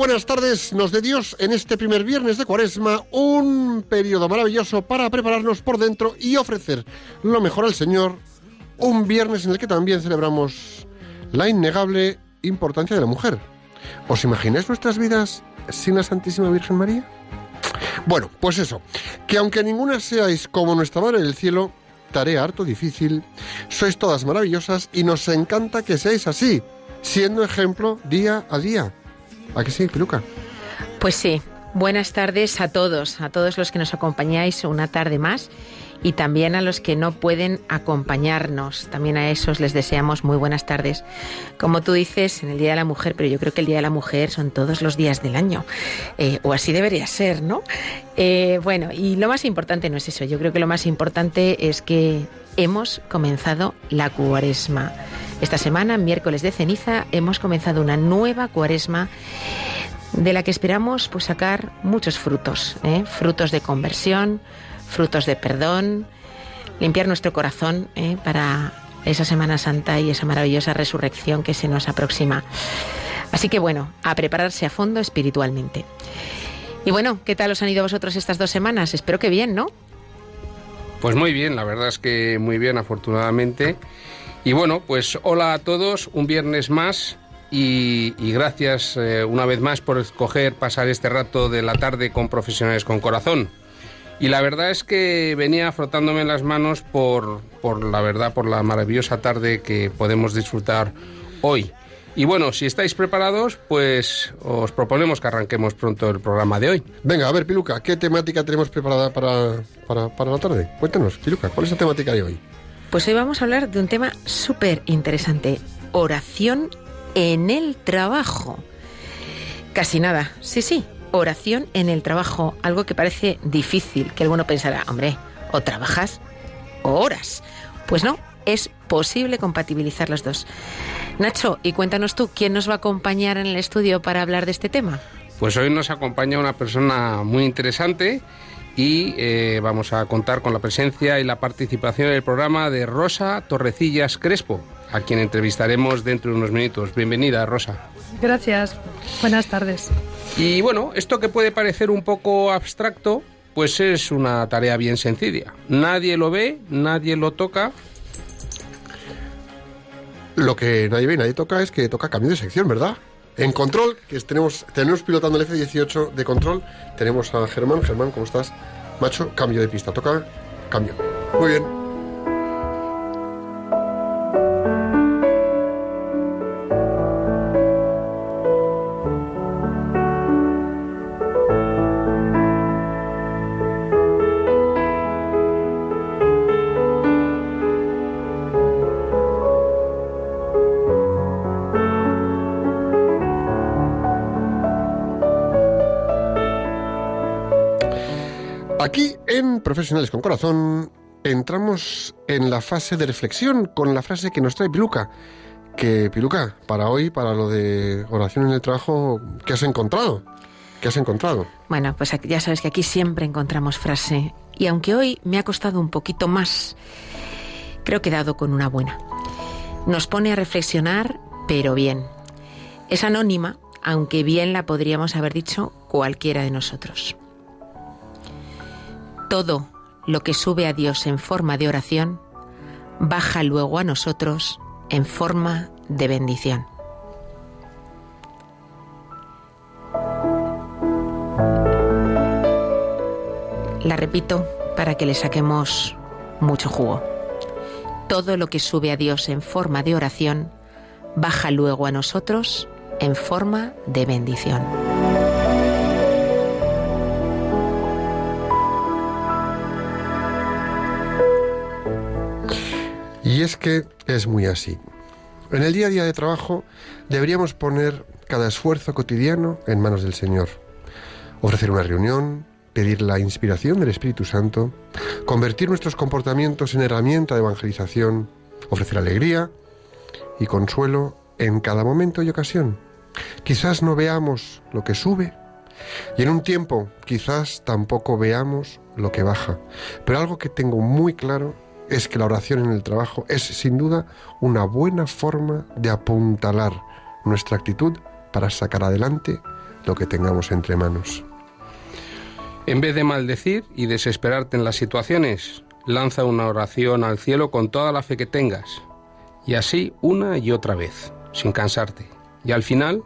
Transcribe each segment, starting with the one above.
buenas tardes, nos de Dios en este primer viernes de Cuaresma, un periodo maravilloso para prepararnos por dentro y ofrecer lo mejor al Señor, un viernes en el que también celebramos la innegable importancia de la mujer. ¿Os imagináis nuestras vidas sin la Santísima Virgen María? Bueno, pues eso, que aunque ninguna seáis como nuestra Madre del Cielo, tarea harto difícil, sois todas maravillosas y nos encanta que seáis así, siendo ejemplo día a día. ¿A que sí, Piluca? Pues sí, buenas tardes a todos, a todos los que nos acompañáis una tarde más y también a los que no pueden acompañarnos. También a esos les deseamos muy buenas tardes. Como tú dices, en el Día de la Mujer, pero yo creo que el Día de la Mujer son todos los días del año, eh, o así debería ser, ¿no? Eh, bueno, y lo más importante no es eso, yo creo que lo más importante es que hemos comenzado la cuaresma. Esta semana, miércoles de ceniza, hemos comenzado una nueva cuaresma de la que esperamos pues, sacar muchos frutos, ¿eh? frutos de conversión, frutos de perdón, limpiar nuestro corazón ¿eh? para esa Semana Santa y esa maravillosa resurrección que se nos aproxima. Así que bueno, a prepararse a fondo espiritualmente. Y bueno, ¿qué tal os han ido vosotros estas dos semanas? Espero que bien, ¿no? Pues muy bien, la verdad es que muy bien, afortunadamente. Y bueno, pues hola a todos, un viernes más y, gracias eh, una vez más por escoger pasar este rato de la tarde con profesionales con corazón. Y la verdad es que venía frotándome las manos por, por la verdad, por la maravillosa tarde que podemos disfrutar hoy. Y bueno, si estáis preparados, pues os proponemos que arranquemos pronto el programa de hoy. Venga, a ver, Piluca, ¿qué temática tenemos preparada para, para, para la tarde? Cuéntanos, Piluca, ¿cuál es la temática de hoy? Pues hoy vamos a hablar de un tema súper interesante, oración en el trabajo. Casi nada, sí, sí, oración en el trabajo, algo que parece difícil, que alguno pensará, hombre, o trabajas o oras. Pues no, es posible compatibilizar los dos. Nacho, y cuéntanos tú, ¿quién nos va a acompañar en el estudio para hablar de este tema? Pues hoy nos acompaña una persona muy interesante y eh, vamos a contar con la presencia y la participación en el programa de Rosa Torrecillas Crespo, a quien entrevistaremos dentro de unos minutos. Bienvenida, Rosa. Gracias. Buenas tardes. Y bueno, esto que puede parecer un poco abstracto, pues es una tarea bien sencilla. Nadie lo ve, nadie lo toca. Lo que nadie ve y nadie toca es que toca cambio de sección, ¿verdad? En control, que tenemos, tenemos pilotando el F-18 de control, tenemos a Germán. Germán, ¿cómo estás? Macho, cambio de pista. Toca, cambio. Muy bien. Profesionales con Corazón entramos en la fase de reflexión con la frase que nos trae Piluca. Que Piluca, para hoy, para lo de oración en el trabajo, ¿qué has encontrado? ¿Qué has encontrado? Bueno, pues ya sabes que aquí siempre encontramos frase. Y aunque hoy me ha costado un poquito más, creo que he dado con una buena. Nos pone a reflexionar, pero bien. Es anónima, aunque bien la podríamos haber dicho cualquiera de nosotros. Todo lo que sube a Dios en forma de oración, baja luego a nosotros en forma de bendición. La repito para que le saquemos mucho jugo. todo lo que sube a Dios en forma de oración, baja luego a nosotros en forma de bendición. Y es que es muy así. En el día a día de trabajo deberíamos poner cada esfuerzo cotidiano en manos del Señor. Ofrecer una reunión, pedir la inspiración del Espíritu Santo, convertir nuestros comportamientos en herramienta de evangelización, ofrecer alegría y consuelo en cada momento y ocasión. Quizás no veamos lo que sube y en un tiempo quizás tampoco veamos lo que baja, pero algo que tengo muy claro es que la oración en el trabajo es sin duda una buena forma de apuntalar nuestra actitud para sacar adelante lo que tengamos entre manos. En vez de maldecir y desesperarte en las situaciones, lanza una oración al cielo con toda la fe que tengas, y así una y otra vez, sin cansarte. Y al final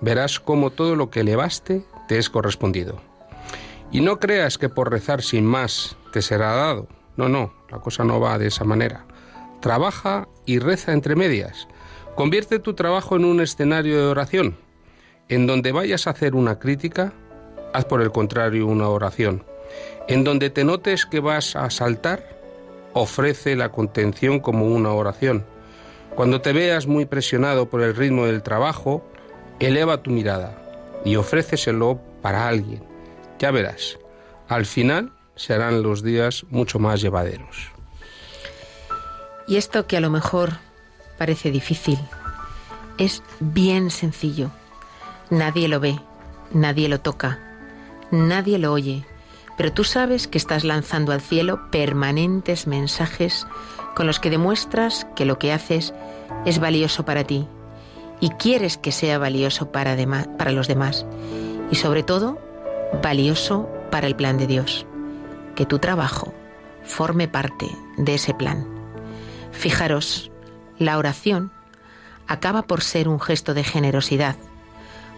verás cómo todo lo que elevaste te es correspondido. Y no creas que por rezar sin más te será dado. No, no, la cosa no va de esa manera. Trabaja y reza entre medias. Convierte tu trabajo en un escenario de oración. En donde vayas a hacer una crítica, haz por el contrario una oración. En donde te notes que vas a saltar, ofrece la contención como una oración. Cuando te veas muy presionado por el ritmo del trabajo, eleva tu mirada y ofréceselo para alguien. Ya verás, al final serán los días mucho más llevaderos. Y esto que a lo mejor parece difícil, es bien sencillo. Nadie lo ve, nadie lo toca, nadie lo oye, pero tú sabes que estás lanzando al cielo permanentes mensajes con los que demuestras que lo que haces es valioso para ti y quieres que sea valioso para, para los demás y sobre todo valioso para el plan de Dios. Que tu trabajo forme parte de ese plan. Fijaros, la oración acaba por ser un gesto de generosidad,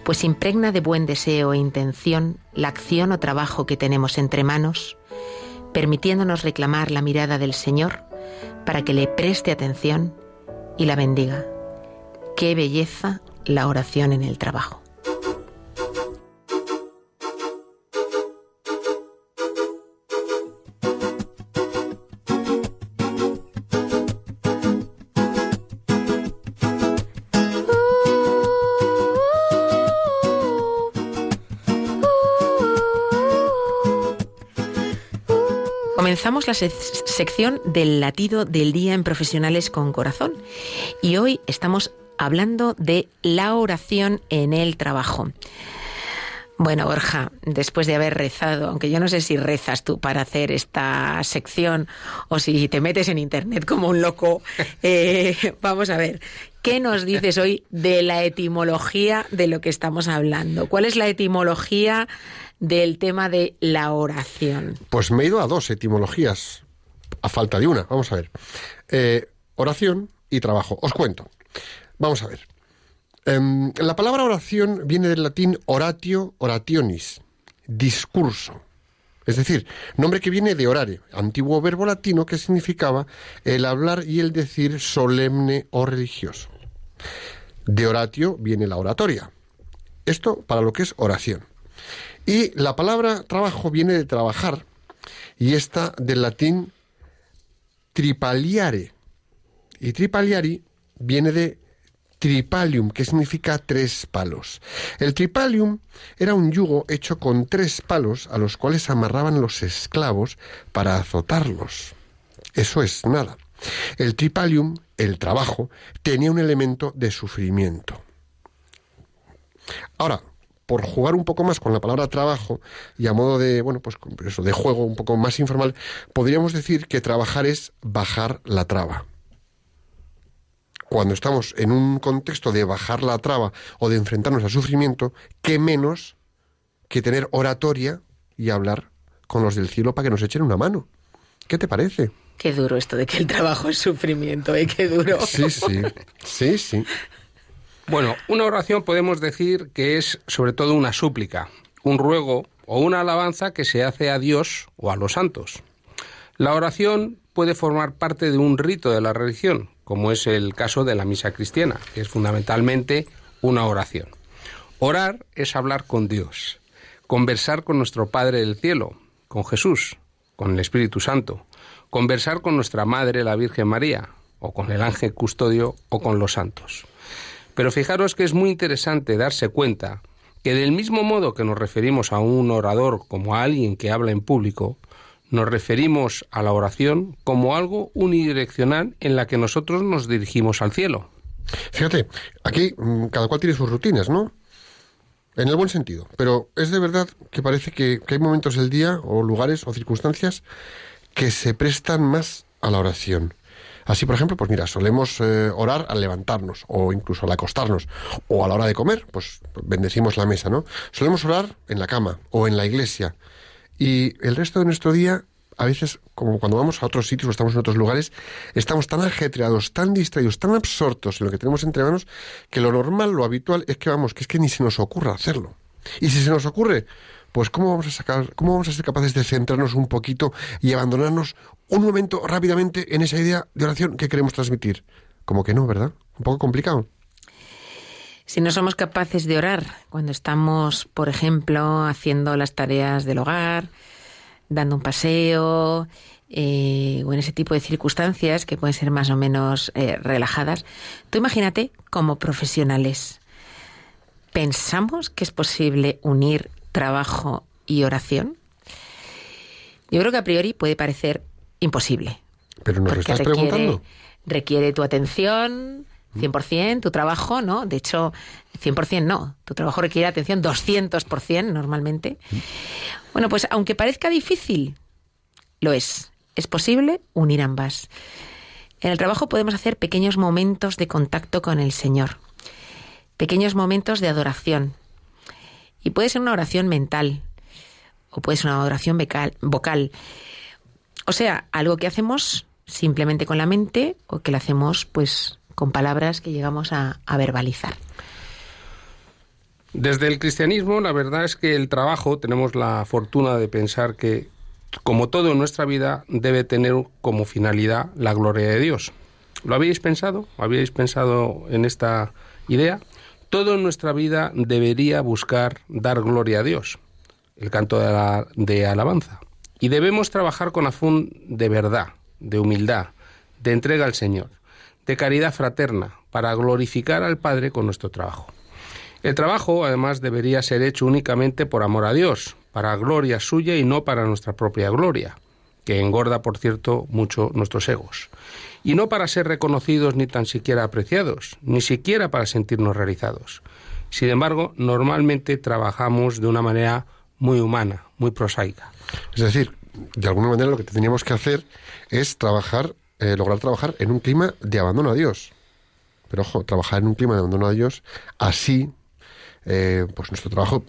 pues impregna de buen deseo e intención la acción o trabajo que tenemos entre manos, permitiéndonos reclamar la mirada del Señor para que le preste atención y la bendiga. Qué belleza la oración en el trabajo. Comenzamos la sección del latido del día en Profesionales con Corazón y hoy estamos hablando de la oración en el trabajo. Bueno, Borja, después de haber rezado, aunque yo no sé si rezas tú para hacer esta sección o si te metes en internet como un loco, eh, vamos a ver, ¿qué nos dices hoy de la etimología de lo que estamos hablando? ¿Cuál es la etimología del tema de la oración? Pues me he ido a dos etimologías, a falta de una, vamos a ver. Eh, oración y trabajo. Os cuento. Vamos a ver. Em, la palabra oración viene del latín oratio, orationis, discurso. Es decir, nombre que viene de orare, antiguo verbo latino que significaba el hablar y el decir solemne o religioso. De oratio viene la oratoria. Esto para lo que es oración. Y la palabra trabajo viene de trabajar y está del latín tripaliare. Y tripaliari viene de tripalium, que significa tres palos. El tripalium era un yugo hecho con tres palos a los cuales amarraban los esclavos para azotarlos. Eso es nada. El tripalium, el trabajo, tenía un elemento de sufrimiento. Ahora, por jugar un poco más con la palabra trabajo y a modo de, bueno, pues eso, de juego un poco más informal, podríamos decir que trabajar es bajar la traba cuando estamos en un contexto de bajar la traba o de enfrentarnos al sufrimiento, qué menos que tener oratoria y hablar con los del cielo para que nos echen una mano. ¿Qué te parece? Qué duro esto de que el trabajo es sufrimiento, ¿eh? Qué duro. Sí, sí, sí, sí. Bueno, una oración podemos decir que es sobre todo una súplica, un ruego o una alabanza que se hace a Dios o a los santos. La oración puede formar parte de un rito de la religión, como es el caso de la misa cristiana, que es fundamentalmente una oración. Orar es hablar con Dios, conversar con nuestro Padre del Cielo, con Jesús, con el Espíritu Santo, conversar con nuestra Madre la Virgen María, o con el ángel custodio, o con los santos. Pero fijaros que es muy interesante darse cuenta que del mismo modo que nos referimos a un orador como a alguien que habla en público, nos referimos a la oración como algo unidireccional en la que nosotros nos dirigimos al cielo. Fíjate, aquí mm, cada cual tiene sus rutinas, ¿no? En el buen sentido. Pero es de verdad que parece que, que hay momentos del día o lugares o circunstancias que se prestan más a la oración. Así, por ejemplo, pues mira, solemos eh, orar al levantarnos o incluso al acostarnos o a la hora de comer, pues bendecimos la mesa, ¿no? Solemos orar en la cama o en la iglesia y el resto de nuestro día a veces, como cuando vamos a otros sitios o estamos en otros lugares, estamos tan ajetreados, tan distraídos, tan absortos en lo que tenemos entre manos, que lo normal, lo habitual es que vamos, que es que ni se nos ocurra hacerlo. Y si se nos ocurre, pues cómo vamos a sacar, cómo vamos a ser capaces de centrarnos un poquito y abandonarnos un momento rápidamente en esa idea de oración que queremos transmitir. Como que no, ¿verdad? Un poco complicado. Si no somos capaces de orar cuando estamos, por ejemplo, haciendo las tareas del hogar, dando un paseo, eh, o en ese tipo de circunstancias que pueden ser más o menos eh, relajadas, tú imagínate como profesionales. ¿Pensamos que es posible unir trabajo y oración? Yo creo que a priori puede parecer imposible. Pero nos estás requiere, preguntando. requiere tu atención 100%, tu trabajo, ¿no? De hecho, 100% no. Tu trabajo requiere atención 200% normalmente. Bueno, pues aunque parezca difícil, lo es. Es posible unir ambas. En el trabajo podemos hacer pequeños momentos de contacto con el Señor, pequeños momentos de adoración. Y puede ser una oración mental o puede ser una oración becal- vocal. O sea, algo que hacemos simplemente con la mente o que lo hacemos pues con palabras que llegamos a, verbalizar. Desde el cristianismo, la verdad es que el trabajo tenemos la fortuna de pensar que, como todo en nuestra vida, debe tener como finalidad la gloria de Dios. ¿Lo habéis pensado? ¿Habíais pensado en esta idea? Todo en nuestra vida debería buscar dar gloria a Dios, el canto de alabanza. Y debemos trabajar con afán de verdad, de humildad, de entrega al Señor, de caridad fraterna, para glorificar al Padre con nuestro trabajo. El trabajo, además, debería ser hecho únicamente por amor a Dios, para gloria suya y no para nuestra propia gloria, que engorda, por cierto, mucho nuestros egos. Y no para ser reconocidos ni tan siquiera apreciados, ni siquiera para sentirnos realizados. Sin embargo, normalmente trabajamos de una manera muy humana, muy prosaica. Es decir, de alguna manera lo que teníamos que hacer es trabajar, eh, lograr trabajar en un clima de abandono a Dios. Pero ojo, trabajar en un clima de abandono a Dios, así, eh, pues nuestro trabajo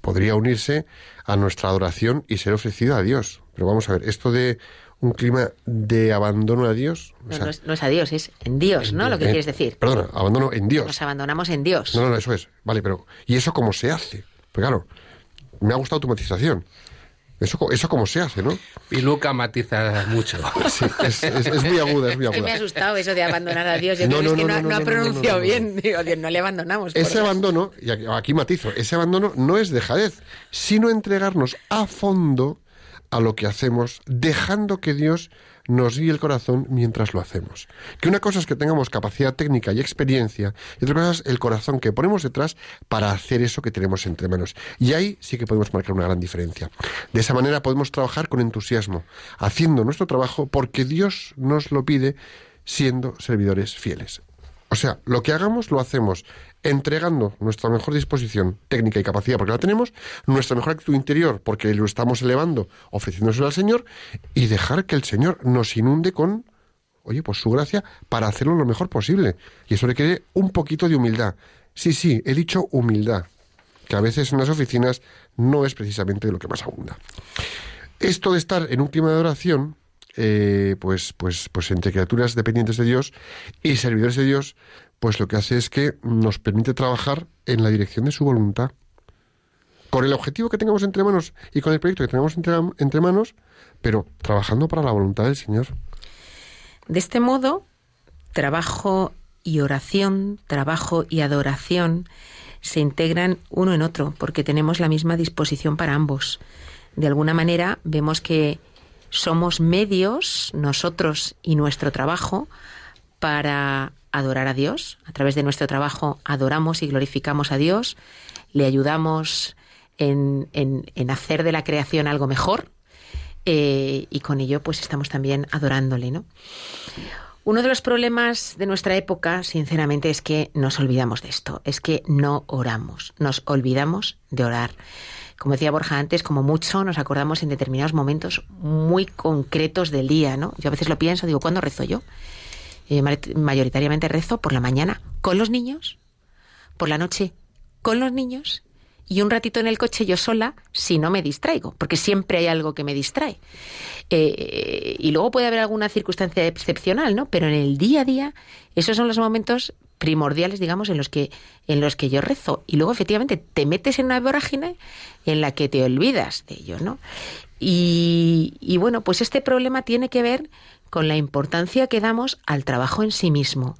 podría unirse a nuestra adoración y ser ofrecido a Dios. Pero vamos a ver, esto de un clima de abandono a Dios. o No, sea, no es, no es a Dios, es en Dios, ¿no? Lo que quieres decir. Perdona, abandono en Dios. Nos abandonamos en Dios. No, no, no, eso es. Vale, pero ¿y eso cómo se hace? Pues claro, me ha gustado tu matización. Eso, co- eso cómo se hace, ¿no? Y Luca matiza mucho. Sí, es, es- es muy aguda, es muy que me ha aguda. asustado eso de abandonar a Dios. Yo No, creo no, que es no, que no, no, no ha no, no, no, pronunciado bien. Digo, Dios, no le abandonamos. Ese abandono, y aquí, aquí matizo, ese abandono no es dejadez, sino entregarnos a fondo a lo que hacemos, dejando que Dios nos guíe el corazón mientras lo hacemos. Que una cosa es que tengamos capacidad técnica y experiencia, y otra cosa es el corazón que ponemos detrás para hacer eso que tenemos entre manos. Y ahí sí que podemos marcar una gran diferencia. De esa manera podemos trabajar con entusiasmo, haciendo nuestro trabajo porque Dios nos lo pide siendo servidores fieles. O sea, lo que hagamos lo hacemos entregando nuestra mejor disposición técnica y capacidad porque la tenemos, nuestra mejor actitud interior porque lo estamos elevando, ofreciéndoselo al Señor y dejar que el Señor nos inunde con, oye, pues su gracia para hacerlo lo mejor posible. Y eso requiere un poquito de humildad. Sí, sí, he dicho humildad, que a veces en las oficinas no es precisamente lo que más abunda. Esto de estar en un clima de oración, eh, pues, pues, pues entre criaturas dependientes de Dios y servidores de Dios, pues lo que hace es que nos permite trabajar en la dirección de su voluntad. Con el objetivo que tengamos entre manos y con el proyecto que tengamos entre, entre manos, pero trabajando para la voluntad del Señor. De este modo, trabajo y oración, trabajo y adoración se integran uno en otro, porque tenemos la misma disposición para ambos. De alguna manera vemos que somos medios, nosotros y nuestro trabajo, para adorar a Dios. A través de nuestro trabajo adoramos y glorificamos a Dios, le ayudamos en, en, hacer de la creación algo mejor eh, y con ello pues estamos también adorándole, ¿no? Uno de los problemas de nuestra época, sinceramente, es que nos olvidamos de esto, es que no oramos, nos olvidamos de orar. Como decía Borja antes, como mucho nos acordamos en determinados momentos muy concretos del día, ¿no? Yo a veces lo pienso, digo, ¿cuándo rezo yo? Eh, mayoritariamente rezo por la mañana con los niños, por la noche con los niños y un ratito en el coche yo sola si no me distraigo, porque siempre hay algo que me distrae. Eh, y luego puede haber alguna circunstancia excepcional, ¿no? Pero en el día a día, esos son los momentos primordiales, digamos, en los que en los que yo rezo. Y luego, efectivamente, te metes en una vorágine en la que te olvidas de ello, ¿no? Y, y bueno, pues este problema tiene que ver con la importancia que damos al trabajo en sí mismo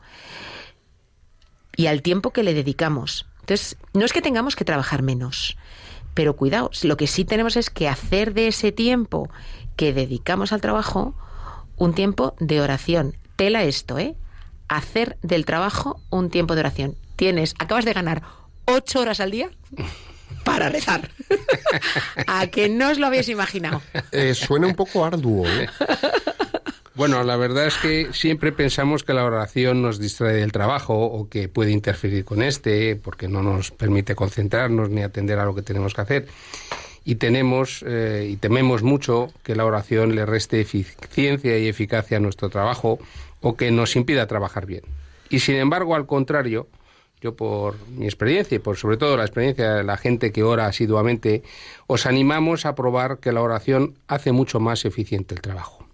y al tiempo que le dedicamos. Entonces, no es que tengamos que trabajar menos, pero cuidado, lo que sí tenemos es que hacer de ese tiempo que dedicamos al trabajo un tiempo de oración. Pela esto, ¿eh? Hacer del trabajo un tiempo de oración. Tienes, acabas de ganar ocho horas al día para rezar. A que no os lo habéis imaginado. Eh, suena un poco arduo. ¿eh? Bueno, la verdad es que siempre pensamos que la oración nos distrae del trabajo o que puede interferir con este porque no nos permite concentrarnos ni atender a lo que tenemos que hacer. Y tenemos eh, y tememos mucho que la oración le reste eficiencia y eficacia a nuestro trabajo o que nos impida trabajar bien. Y sin embargo, al contrario, yo por mi experiencia y por sobre todo la experiencia de la gente que ora asiduamente, os animamos a probar que la oración hace mucho más eficiente el trabajo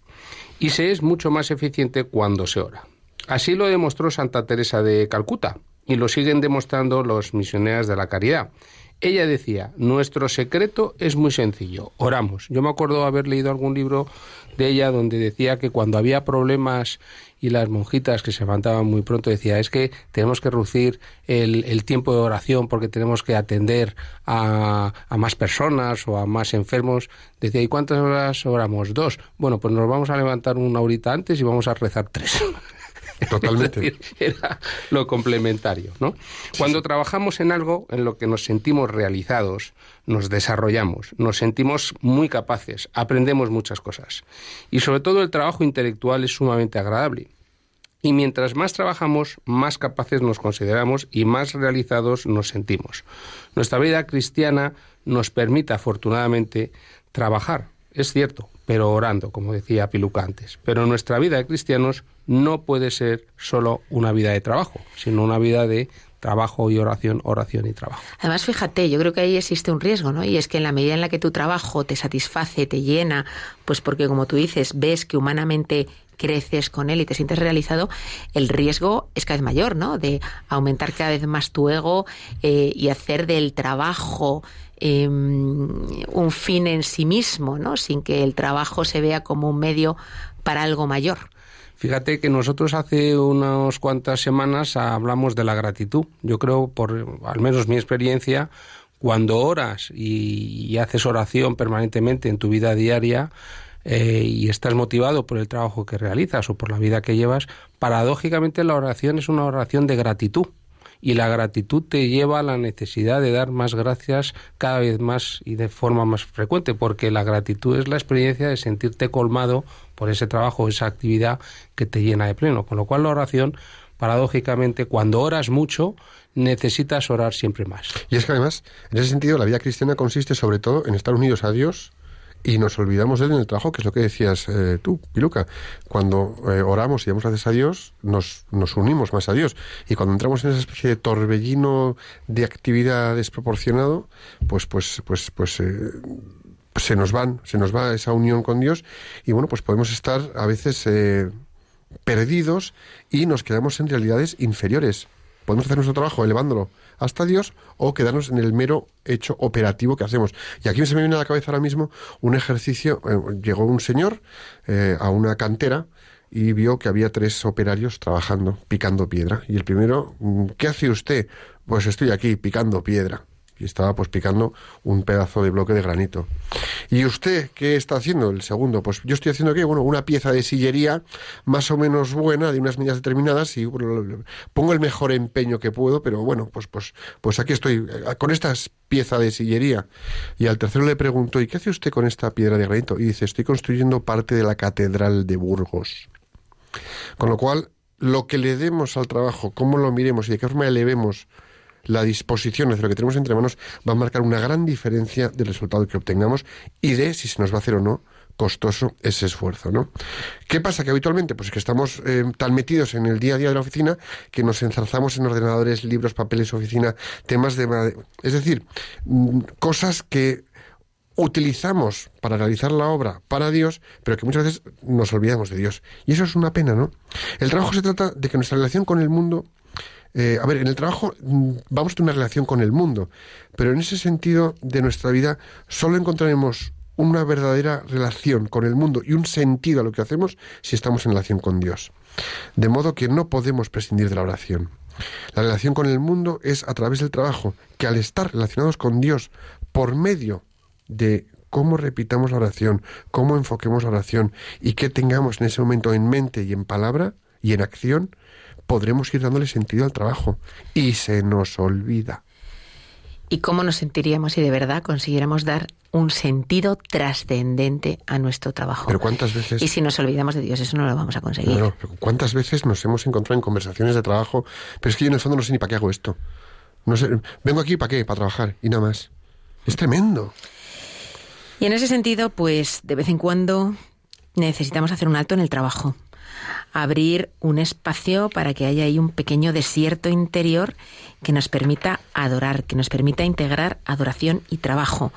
y se es mucho más eficiente cuando se ora. Así lo demostró Santa Teresa de Calcuta y lo siguen demostrando los misioneros de la caridad. Ella decía, nuestro secreto es muy sencillo, oramos. Yo me acuerdo haber leído algún libro de ella donde decía que cuando había problemas y las monjitas que se levantaban muy pronto decía es que tenemos que reducir el, tiempo de oración porque tenemos que atender a, a, más personas o a más enfermos. Decía, ¿y cuántas horas oramos? Dos. Bueno, pues nos vamos a levantar una horita antes y vamos a rezar tres. Totalmente. era lo complementario, ¿no? Cuando trabajamos en algo en lo que nos sentimos realizados, nos desarrollamos, nos sentimos muy capaces, aprendemos muchas cosas. Y sobre todo el trabajo intelectual es sumamente agradable. Y mientras más trabajamos, más capaces nos consideramos y más realizados nos sentimos. Nuestra vida cristiana nos permite, afortunadamente, trabajar, es cierto, pero orando, como decía Piluca antes. Pero nuestra vida de cristianos no puede ser solo una vida de trabajo, sino una vida de trabajo y oración, oración y trabajo. Además, fíjate, yo creo que ahí existe un riesgo, ¿no? Y es que en la medida en la que tu trabajo te satisface, te llena, pues porque como tú dices, ves que humanamente creces con él y te sientes realizado, el riesgo es cada vez mayor, ¿no? De aumentar cada vez más tu ego eh, y hacer del trabajo em, un fin en sí mismo, ¿no? Sin que el trabajo se vea como un medio para algo mayor. Fíjate que nosotros hace unas cuantas semanas hablamos de la gratitud. Yo creo, por al menos mi experiencia, cuando oras y, haces oración permanentemente en tu vida diaria, eh, y estás motivado por el trabajo que realizas o por la vida que llevas, paradójicamente la oración es una oración de gratitud y la gratitud te lleva a la necesidad de dar más gracias cada vez más y de forma más frecuente, porque la gratitud es la experiencia de sentirte colmado por ese trabajo, esa actividad que te llena de pleno. Con lo cual la oración, paradójicamente, cuando oras mucho, necesitas orar siempre más. Y es que además, en ese sentido, la vida cristiana consiste sobre todo en estar unidos a Dios y nos olvidamos de él en el trabajo, que es lo que decías eh, tú, Piluca. Cuando eh, oramos y damos gracias a Dios, nos, nos unimos más a Dios. Y cuando entramos en esa especie de torbellino de actividad desproporcionado, pues, pues, pues, pues, eh, se nos van, se nos va esa unión con Dios y bueno, pues podemos estar a veces perdidos y nos quedamos en realidades inferiores. Podemos hacer nuestro trabajo elevándolo hasta Dios o quedarnos en el mero hecho operativo que hacemos. Y aquí se me viene a la cabeza ahora mismo un ejercicio. Eh, llegó un señor eh, a una cantera y vio que había tres operarios trabajando, picando piedra. Y el primero, mm, ¿qué hace usted? Pues estoy aquí picando piedra y estaba pues picando un pedazo de bloque de granito. ¿Y usted qué está haciendo? El segundo, pues yo estoy haciendo qué? Bueno, una pieza de sillería más o menos buena, de unas medidas determinadas, y pongo el mejor empeño que puedo, pero bueno, pues, pues, pues aquí estoy, eh, con esta pieza de sillería. Y al tercero le pregunto, ¿y qué hace usted con esta piedra de granito? Y dice, estoy construyendo parte de la Catedral de Burgos. Con lo cual, lo que le demos al trabajo, cómo lo miremos y de qué forma elevemos la disposición de lo que tenemos entre manos va a marcar una gran diferencia del resultado que obtengamos y de si se nos va a hacer o no costoso ese esfuerzo, ¿no? ¿Qué pasa? Que habitualmente, pues que estamos eh, tan metidos en el día a día de la oficina que nos enzarzamos en ordenadores, libros, papeles, oficina, temas de... Es decir, mm, cosas que utilizamos para realizar la obra para Dios, pero que muchas veces nos olvidamos de Dios. Y eso es una pena, ¿no? El trabajo se trata de que nuestra relación con el mundo eh, a ver, en el trabajo mm, vamos a tener una relación con el mundo, pero en ese sentido de nuestra vida solo encontraremos una verdadera relación con el mundo y un sentido a lo que hacemos si estamos en relación con Dios. De modo que no podemos prescindir de la oración. La relación con el mundo es a través del trabajo, que al estar relacionados con Dios por medio de cómo repitamos la oración, cómo enfoquemos la oración y qué tengamos en ese momento en mente y en palabra y en acción, podremos ir dándole sentido al trabajo. Y se nos olvida. ¿Y cómo nos sentiríamos si de verdad consiguiéramos dar un sentido trascendente a nuestro trabajo? Pero cuántas veces... Y si nos olvidamos de Dios, eso no lo vamos a conseguir. No, ¿Cuántas veces nos hemos encontrado en conversaciones de trabajo? Pero es que yo en el fondo no sé ni para qué hago esto. No sé, vengo aquí para qué, para trabajar y nada más. Es tremendo. Y en ese sentido, pues de vez en cuando necesitamos hacer un alto en el trabajo abrir un espacio para que haya ahí un pequeño desierto interior que nos permita adorar, que nos permita integrar adoración y trabajo.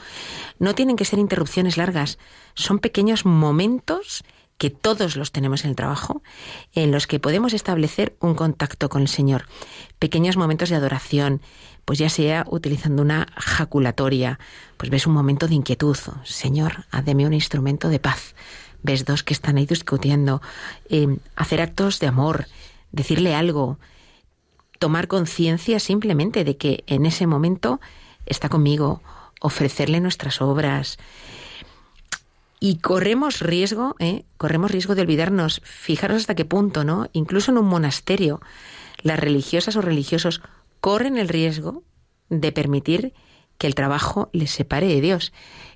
No tienen que ser interrupciones largas, son pequeños momentos que todos los tenemos en el trabajo, en los que podemos establecer un contacto con el Señor. Pequeños momentos de adoración, pues ya sea utilizando una jaculatoria, pues ves un momento de inquietud, Señor, hazme un instrumento de paz ves dos que están ahí discutiendo, eh, hacer actos de amor, decirle algo, tomar conciencia simplemente de que en ese momento está conmigo, ofrecerle nuestras obras. Y corremos riesgo, ¿eh? corremos riesgo de olvidarnos, fijaros hasta qué punto, ¿no? Incluso en un monasterio, las religiosas o religiosos corren el riesgo de permitir que el trabajo les separe de Dios.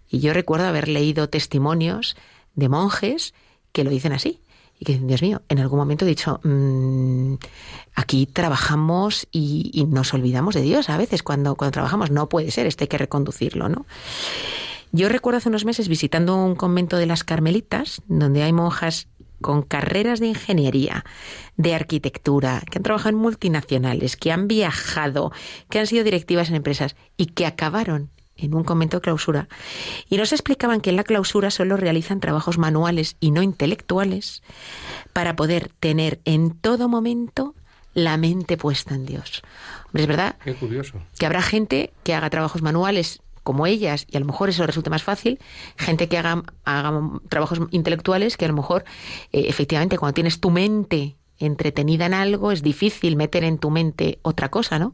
Y yo recuerdo haber leído testimonios de monjes que lo dicen así. Y que dicen, Dios mío, en algún momento he dicho, mm, aquí trabajamos y, nos olvidamos de Dios a veces cuando, cuando trabajamos. No puede ser, esto hay que reconducirlo, ¿no? Yo recuerdo hace unos meses visitando un convento de las Carmelitas, donde hay monjas con carreras de ingeniería, de arquitectura, que han trabajado en multinacionales, que han viajado, que han sido directivas en empresas y que acabaron en un convento de clausura, y nos explicaban que en la clausura solo realizan trabajos manuales y no intelectuales para poder tener en todo momento la mente puesta en Dios. es verdad Qué curioso. que habrá gente que haga trabajos manuales como ellas, y a lo mejor eso resulta más fácil, gente que haga, trabajos intelectuales que a lo mejor, eh, efectivamente, cuando tienes tu mente entretenida en algo, es difícil meter en tu mente otra cosa, ¿no?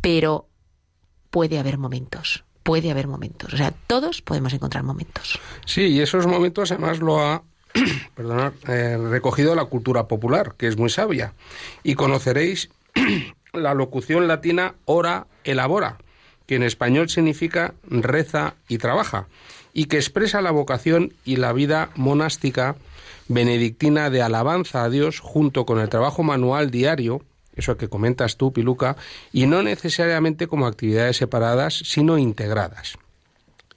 Pero puede haber momentos puede haber momentos. O sea, todos podemos encontrar momentos. Sí, y esos momentos además lo ha eh, recogido la cultura popular, que es muy sabia. Y conoceréis la locución latina ora elabora, que en español significa reza y trabaja, y que expresa la vocación y la vida monástica benedictina de alabanza a Dios junto con el trabajo manual diario eso que comentas tú, Piluca, y no necesariamente como actividades separadas, sino integradas.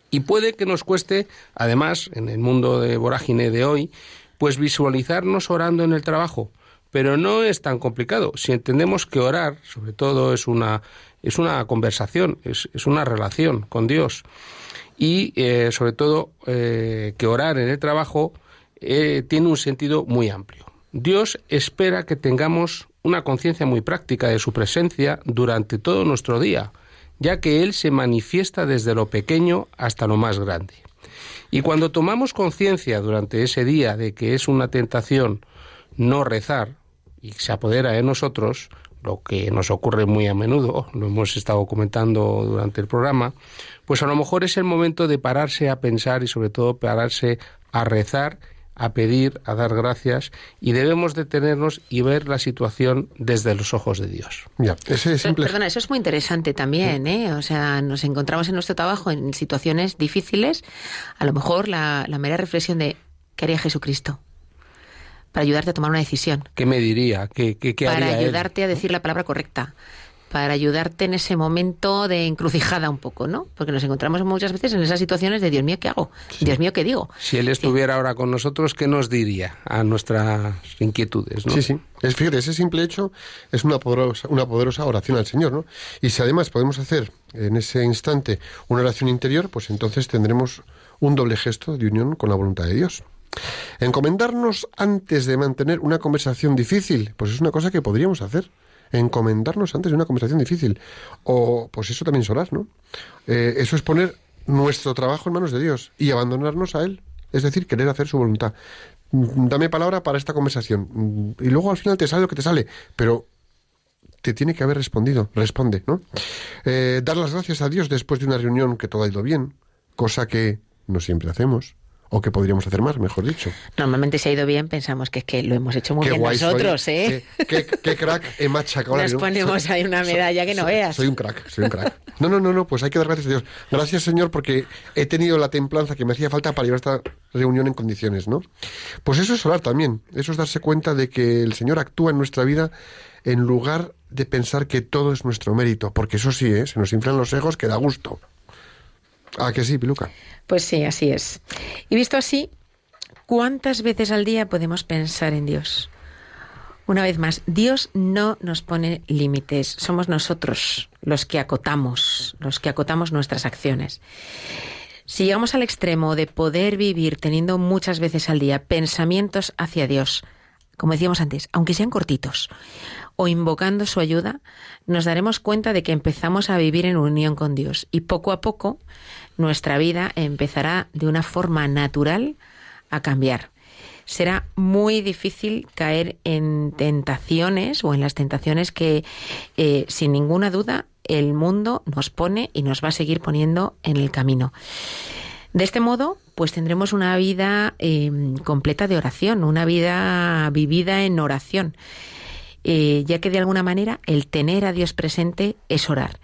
Y puede que nos cueste, además, en el mundo de vorágine de hoy, pues visualizarnos orando en el trabajo, pero no es tan complicado. Si entendemos que orar, sobre todo, es una, es una conversación, es, una relación con Dios, y eh, sobre todo eh, que orar en el trabajo eh, tiene un sentido muy amplio. Dios espera que tengamos una conciencia muy práctica de su presencia durante todo nuestro día, ya que Él se manifiesta desde lo pequeño hasta lo más grande. Y cuando tomamos conciencia durante ese día de que es una tentación no rezar y se apodera de nosotros, lo que nos ocurre muy a menudo, lo hemos estado comentando durante el programa, pues a lo mejor es el momento de pararse a pensar y sobre todo pararse a rezar a pedir, a dar gracias y debemos detenernos y ver la situación desde los ojos de Dios. Ya, ese simple... Perdona, eso es muy interesante también, ¿eh? O sea, nos encontramos en nuestro trabajo en situaciones difíciles, a lo mejor la, la mera reflexión de ¿qué haría Jesucristo? Para ayudarte a tomar una decisión. ¿Qué me diría? ¿Qué, qué, qué para haría él? ayudarte a decir la palabra correcta para ayudarte en ese momento de encrucijada un poco, ¿no? Porque nos encontramos muchas veces en esas situaciones de Dios mío, ¿qué hago? Dios mío, ¿qué digo? Si Él estuviera ahora con nosotros, ¿qué nos diría a nuestras inquietudes? ¿no? Sí, sí. Es, fíjate, ese simple hecho es una poderosa, una poderosa oración al Señor, ¿no? Y si además podemos hacer en ese instante una oración interior, pues entonces tendremos un doble gesto de unión con la voluntad de Dios. Encomendarnos antes de mantener una conversación difícil, pues es una cosa que podríamos hacer encomendarnos antes de una conversación difícil. O, pues eso también es orar, ¿no? Eh, eso es poner nuestro trabajo en manos de Dios y abandonarnos a Él. Es decir, querer hacer su voluntad. Mm, Dame palabra para esta conversación. Mm, Y luego al final te sale lo que te sale. Pero te tiene que haber respondido. Responde, ¿no? Eh, dar las gracias a Dios después de una reunión que todo ha ido bien. Cosa que no siempre hacemos. O que podríamos hacer más, mejor dicho. Normalmente se ha ido bien, pensamos que es que lo hemos hecho muy Qué bien soy. nosotros, ¿eh? Qué, qué- qué crack he machacado Nos ponemos Soy- ahí una soy- medalla que no veas. Soy un crack, soy un crack. No, no, no, no, pues hay que dar gracias a Dios. Gracias, Señor, porque he tenido la templanza que me hacía falta para llevar esta reunión en condiciones, ¿no? Pues eso es orar también. Eso es darse cuenta de que el Señor actúa en nuestra vida en lugar de pensar que todo es nuestro mérito. Porque eso sí, ¿eh? se nos inflan los egos que da gusto. Ah, que sí, Piluca. Pues sí, así es. Y visto así, ¿cuántas veces al día podemos pensar en Dios? Una vez más, Dios no nos pone límites, somos nosotros los que acotamos, los que acotamos nuestras acciones. Si llegamos al extremo de poder vivir teniendo muchas veces al día pensamientos hacia Dios, como decíamos antes, aunque sean cortitos, o invocando su ayuda, nos daremos cuenta de que empezamos a vivir en unión con Dios y poco a poco nuestra vida empezará de una forma natural a cambiar. Será muy difícil caer en tentaciones o en las tentaciones que, eh, sin ninguna duda, el mundo nos pone y nos va a seguir poniendo en el camino. De este modo, pues tendremos una vida eh, completa de oración, una vida vivida en oración, eh, ya que de alguna manera el tener a Dios presente es orar.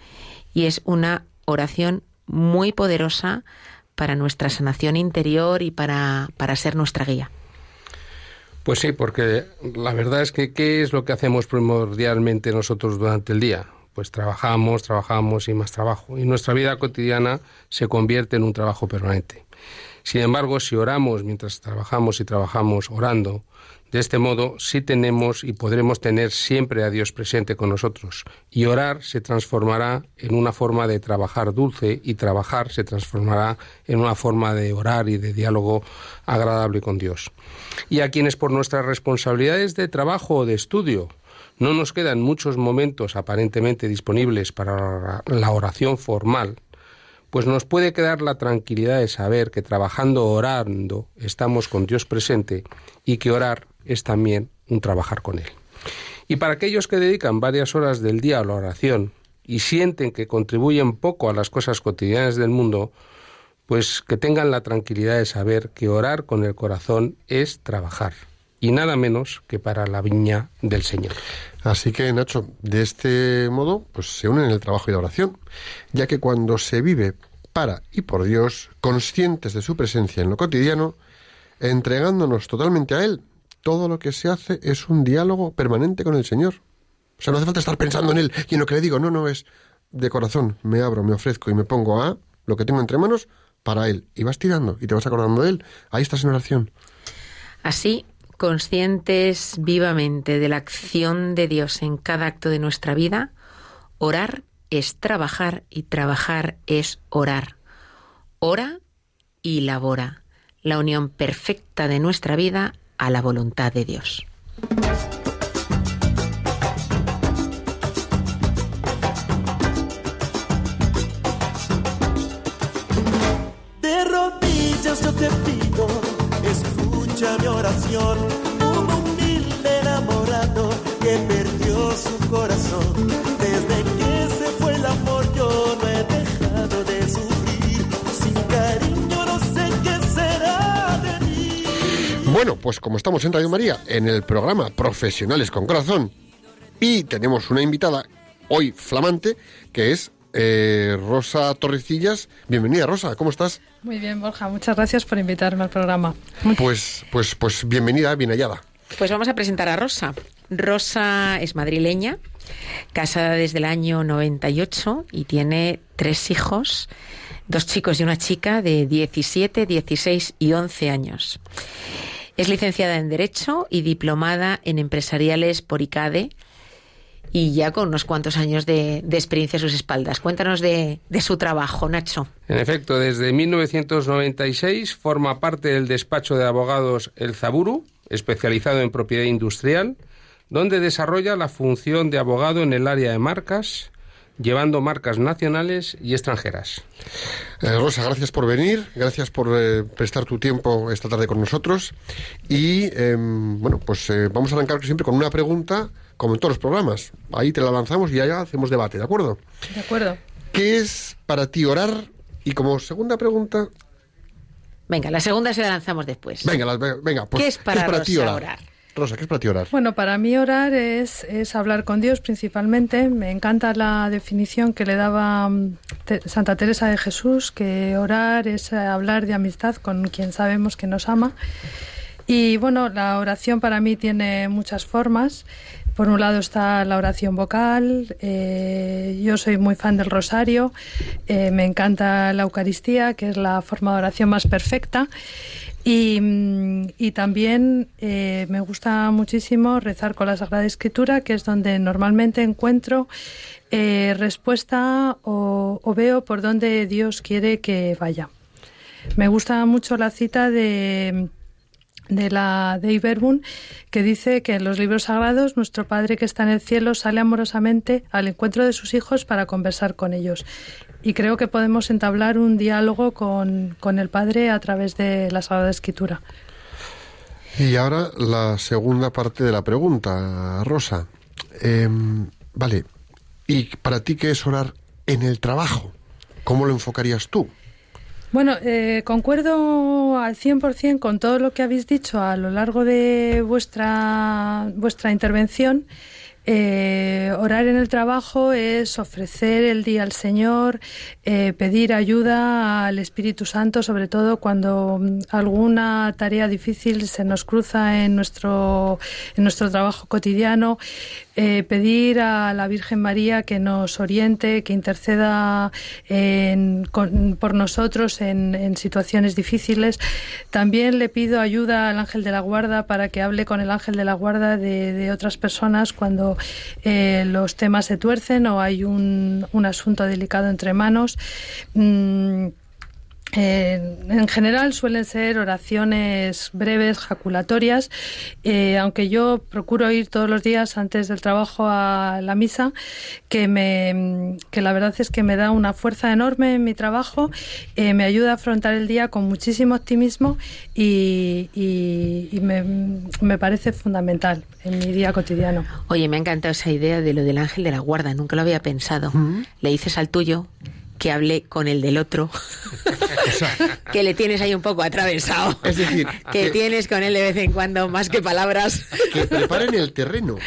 Y es una oración muy poderosa para nuestra sanación interior y para, para ser nuestra guía. Pues sí, porque la verdad es que ¿qué es lo que hacemos primordialmente nosotros durante el día? Pues trabajamos, trabajamos y más trabajo. Y nuestra vida cotidiana se convierte en un trabajo permanente. Sin embargo, si oramos mientras trabajamos y trabajamos orando, de este modo sí tenemos y podremos tener siempre a Dios presente con nosotros. Y orar se transformará en una forma de trabajar dulce y trabajar se transformará en una forma de orar y de diálogo agradable con Dios. Y a quienes por nuestras responsabilidades de trabajo o de estudio no nos quedan muchos momentos aparentemente disponibles para la oración formal, pues nos puede quedar la tranquilidad de saber que trabajando orando estamos con Dios presente y que orar es también un trabajar con Él. Y para aquellos que dedican varias horas del día a la oración y sienten que contribuyen poco a las cosas cotidianas del mundo, pues que tengan la tranquilidad de saber que orar con el corazón es trabajar, y nada menos que para la viña del Señor. Así que, Nacho, de este modo, pues se unen el trabajo y la oración, ya que cuando se vive para y por Dios, conscientes de su presencia en lo cotidiano, entregándonos totalmente a Él, todo lo que se hace es un diálogo permanente con el Señor. O sea, no hace falta estar pensando en Él y en lo que le digo, no, no, es de corazón, me abro, me ofrezco y me pongo a lo que tengo entre manos para Él. Y vas tirando y te vas acordando de Él. Ahí estás en oración. Así, conscientes vivamente de la acción de Dios en cada acto de nuestra vida, orar es trabajar y trabajar es orar. Ora y labora, la unión perfecta de nuestra vida a la voluntad de Dios. De rodillas yo te pido, escucha mi oración. Su corazón. Desde que se fue el amor yo no he dejado de sufrir. Sin cariño no sé qué será de mí. Bueno, pues como estamos en Radio María, en el programa Profesionales con Corazón, y tenemos una invitada hoy flamante, que es eh, Rosa Torrecillas. Bienvenida, Rosa, ¿cómo estás? Muy bien, Borja, muchas gracias por invitarme al programa. Pues, pues, pues bienvenida, bien hallada. Pues vamos a presentar a Rosa. Rosa es madrileña, casada desde el año 98 y tiene tres hijos, dos chicos y una chica de 17, 16 y 11 años. Es licenciada en Derecho y diplomada en Empresariales por ICADE y ya con unos cuantos años de, experiencia a sus espaldas. Cuéntanos de, de su trabajo, Nacho. En efecto, desde 1996 forma parte del despacho de abogados El Zaburu, especializado en propiedad industrial, donde desarrolla la función de abogado en el área de marcas, llevando marcas nacionales y extranjeras. Eh, Rosa, gracias por venir, gracias por eh, prestar tu tiempo esta tarde con nosotros. Y em, bueno, pues eh, vamos a arrancar siempre con una pregunta, como en todos los programas. Ahí te la lanzamos y allá hacemos debate, ¿de acuerdo? De acuerdo. ¿Qué es para ti orar? Y como segunda pregunta, Venga, la segunda se la lanzamos después. venga, venga, pues, ¿Qué es para Rosa orar? Rosa, ¿qué es para ti orar? Bueno, para mí orar es, hablar con Dios principalmente. Me encanta la definición que le daba mm, Santa Teresa de Jesús, que orar es hablar de amistad con quien sabemos que nos ama. Y bueno, la oración para mí tiene muchas formas. Por un lado está la oración vocal, eh, yo soy muy fan del rosario, eh, me encanta la Eucaristía, que es la forma de oración más perfecta. Y, mm, y también eh, me gusta muchísimo rezar con la Sagrada Escritura, que es donde normalmente encuentro eh, respuesta o, o veo por dónde Dios quiere que vaya. Me gusta mucho la cita de, de la de Iberbun que dice que en los libros sagrados nuestro Padre que está en el cielo sale amorosamente al encuentro de sus hijos para conversar con ellos. Y creo que podemos entablar un diálogo con, con el Padre a través de la Sagrada Escritura. Y ahora la segunda parte de la pregunta, Rosa. Em, vale, ¿y para ti qué es orar en el trabajo? ¿Cómo lo enfocarías tú? Bueno, eh, concuerdo al 100% con todo lo que habéis dicho a lo largo de vuestra, vuestra intervención. Eh, orar en el trabajo es ofrecer el día al Señor, eh, pedir ayuda al Espíritu Santo, sobre todo cuando mm, alguna tarea difícil se nos cruza en nuestro, en nuestro trabajo cotidiano, eh, pedir a la Virgen María que nos oriente, que interceda en- con- por nosotros en, situaciones difíciles. También le pido ayuda al ángel de la guarda para que hable con el ángel de la guarda de, otras personas cuando eh, los temas se tuercen o hay un, un asunto delicado entre manos. Mm, eh, en general suelen ser oraciones breves, jaculatorias, eh, aunque yo procuro ir todos los días antes del trabajo a la misa, que, me, que la verdad es que me da una fuerza enorme en mi trabajo, eh, me ayuda a afrontar el día con muchísimo optimismo y, y- y me, me parece fundamental en mi día cotidiano. Oye, me ha encantado esa idea de lo del ángel de la guarda, nunca lo había pensado. Le dices al tuyo que hable con el del otro, que le tienes ahí un poco atravesado. Es decir, que que- tienes con él de vez en cuando más que palabras. Que preparen el terreno.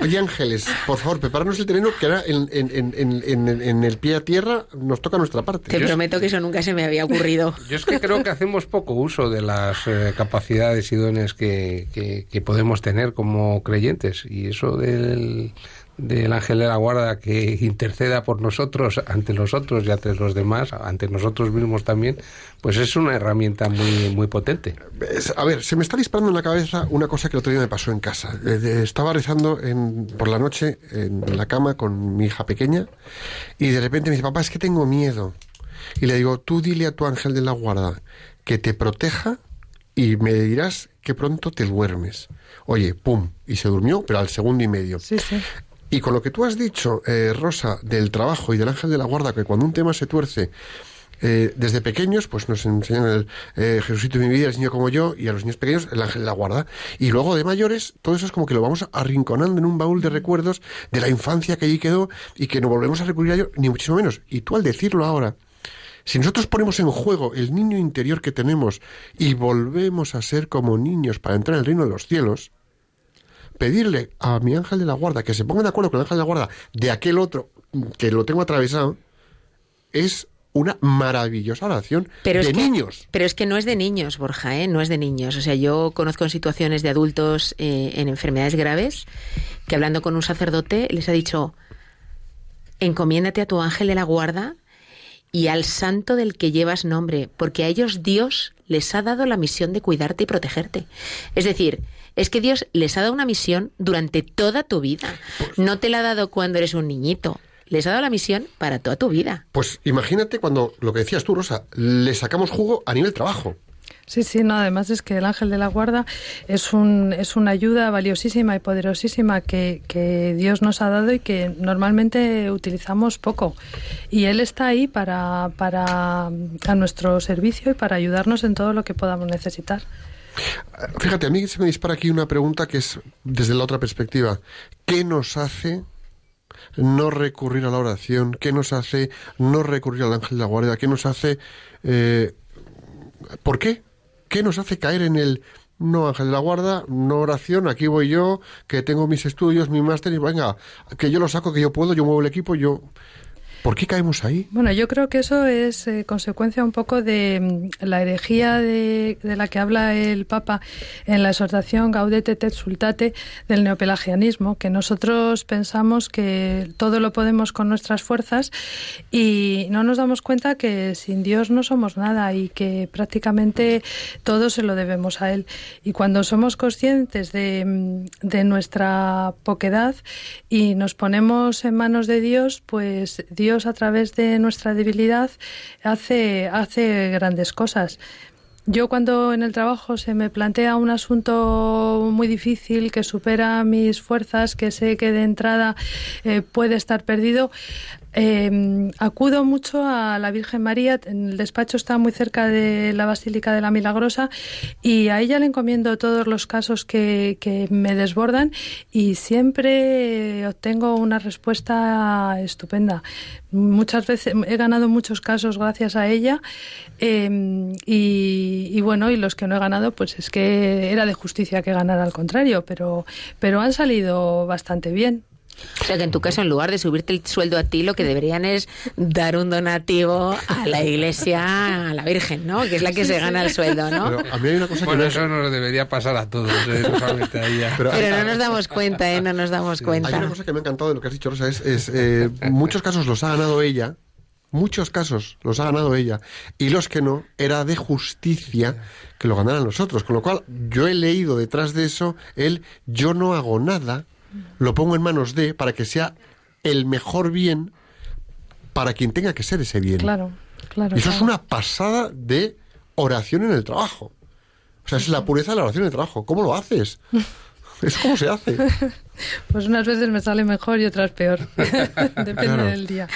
Oye, Ángeles, por favor, prepáranos el terreno que ahora en, en- en- en- en- en el pie a tierra nos toca nuestra parte. Te prometo que eso nunca se me había ocurrido. Yo es que creo que hacemos poco uso de las eh, capacidades y dones que, que- que podemos tener como creyentes. Y eso del, del ángel de la guarda que interceda por nosotros, ante nosotros y ante los demás, ante nosotros mismos también, pues es una herramienta muy, muy potente. A ver, se me está disparando en la cabeza una cosa que el otro día me pasó en casa. Eh, Estaba rezando en- por la noche en la cama con mi hija pequeña y de repente me dice, papá, es que tengo miedo. Y le digo, tú dile a tu ángel de la guarda que te proteja y me dirás que pronto te duermes. Oye, pum, y se durmió, pero al segundo y medio. Sí, sí. Y con lo que tú has dicho, eh, Rosa, del trabajo y del ángel de la guarda, que cuando un tema se tuerce, eh, desde pequeños, pues nos enseñan el eh, Jesucito de mi vida, el niño como yo, y a los niños pequeños el ángel de la guarda. Y luego de mayores, todo eso es como que lo vamos arrinconando en un baúl de recuerdos de la infancia que allí quedó y que no volvemos a recurrir a ello, ni muchísimo menos. Y tú al decirlo ahora, si nosotros ponemos en juego el niño interior que tenemos y volvemos a ser como niños para entrar en el reino de los cielos, pedirle a mi ángel de la guarda que se ponga de acuerdo con el ángel de la guarda de aquel otro que lo tengo atravesado, es una maravillosa oración Pero de es que- niños. Pero es que no es de niños, Borja, ¿eh? no es de niños. O sea, yo conozco en situaciones de adultos eh, en enfermedades graves que hablando con un sacerdote les ha dicho, encomiéndate a tu ángel de la guarda y al santo del que llevas nombre, porque a ellos Dios les ha dado la misión de cuidarte y protegerte. Es decir, es que Dios les ha dado una misión durante toda tu vida. No te la ha dado cuando eres un niñito. Les ha dado la misión para toda tu vida. Pues imagínate cuando, lo que decías tú, Rosa, le sacamos jugo a nivel trabajo. Sí, sí, no, además es que el ángel de la guarda es, un, es una ayuda valiosísima y poderosísima que, que Dios nos ha dado y que normalmente utilizamos poco. Y Él está ahí para, para a nuestro servicio y para ayudarnos en todo lo que podamos necesitar. Fíjate, a mí se me dispara aquí una pregunta que es desde la otra perspectiva. ¿Qué nos hace no recurrir a la oración? ¿Qué nos hace no recurrir al ángel de la guardia? ¿Qué nos hace... eh, ¿Por qué? ¿Qué nos hace caer en el... No, ángel de la guarda, no oración, aquí voy yo, que tengo mis estudios, mi máster, y venga, que yo lo saco, que yo puedo, yo muevo el equipo, yo... ¿Por qué caemos ahí? Bueno, yo creo que eso es eh, consecuencia un poco de mm, la herejía de, la que habla el Papa en la exhortación Gaudete et Sultate del neopelagianismo, que nosotros pensamos que todo lo podemos con nuestras fuerzas y no nos damos cuenta que sin Dios no somos nada y que prácticamente todo se lo debemos a Él. Y cuando somos conscientes de, mm, de nuestra poquedad y nos ponemos en manos de Dios, pues Dios a través de nuestra debilidad hace, hace grandes cosas. Yo cuando en el trabajo se me plantea un asunto muy difícil que supera mis fuerzas, que sé que de entrada eh, puede estar perdido, eh, acudo mucho a la Virgen María. El despacho está muy cerca de la Basílica de la Milagrosa y a ella le encomiendo todos los casos que, que me desbordan y siempre obtengo una respuesta estupenda. Muchas veces he ganado muchos casos gracias a ella y, y bueno, y los que no he ganado, pues es que era de justicia que ganara al contrario, pero, pero han salido bastante bien. O sea que en tu caso, en lugar de subirte el sueldo a ti, lo que deberían es dar un donativo a la iglesia, a la Virgen, ¿no? Que es la que se gana el sueldo, ¿no? Pero a mí hay una cosa que Bueno, me- eso nos debería pasar a todos, ¿eh? a ella. Pero- Pero no nos damos cuenta, ¿eh? No nos damos Hay cuenta. una cosa que me ha encantado de lo que has dicho, Rosa, es, es, eh, muchos casos los ha ganado ella, muchos casos los ha ganado ella, y los que no, era de justicia que lo ganaran los otros. Con lo cual, yo he leído detrás de eso el yo no hago nada, lo pongo en manos de, para que sea el mejor bien para quien tenga que ser ese bien. Claro, claro. Y eso es una pasada de oración en el trabajo. O sea, es la pureza de la oración en el trabajo. ¿Cómo lo haces? Es como se hace. Pues unas veces me sale mejor y otras peor. Depende Claro. del día.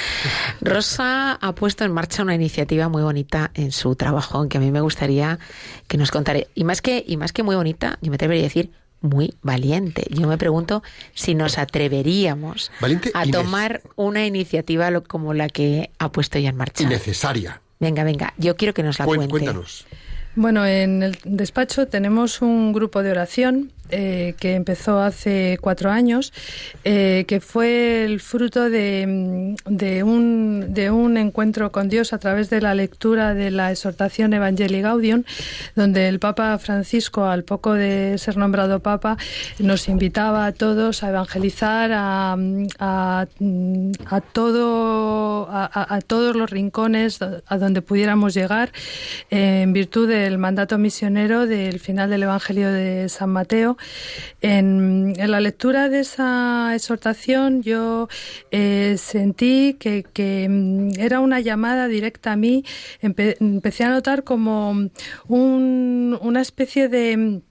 Rosa ha puesto en marcha una iniciativa muy bonita en su trabajo, que a mí me gustaría que nos contara. Y más que, y más que muy bonita, yo me atrevería a decir muy valiente. Yo me pregunto si nos atreveríamos Valiente a tomar una iniciativa lo- como la que ha puesto ella en marcha. Innecesaria. Venga, venga, yo quiero que nos la Cuen- cuente. Cuéntanos. Bueno, en el despacho tenemos un grupo de oración eh, que empezó hace cuatro años, eh, que fue el fruto de, mm, de un, encuentro con Dios a través de la lectura de la exhortación Evangelii Gaudium, donde el Papa Francisco, al poco de ser nombrado Papa, nos invitaba a todos a evangelizar a, a- a todos los rincones a donde pudiéramos llegar eh, en virtud del mandato misionero del final del Evangelio de San Mateo. En, la lectura de esa exhortación yo eh, sentí que, mm, era una llamada directa a mí. Empe- empecé a notar como un- una especie de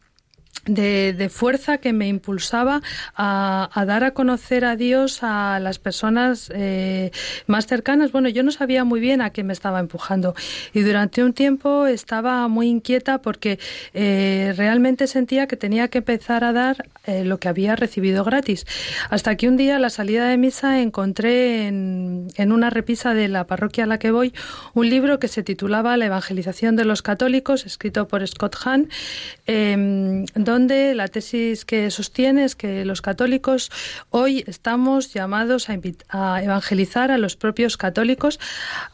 de, fuerza que me impulsaba a, dar a conocer a Dios a las personas eh, más cercanas. Bueno, yo no sabía muy bien a qué me estaba empujando y durante un tiempo estaba muy inquieta porque eh, realmente sentía que tenía que empezar a dar eh, lo que había recibido gratis. Hasta que un día a la salida de misa encontré en, una repisa de la parroquia a la que voy un libro que se titulaba La evangelización de los católicos, escrito por Scott Hahn, eh, donde la tesis que sostiene es que los católicos hoy estamos llamados a, evangelizar a los propios católicos,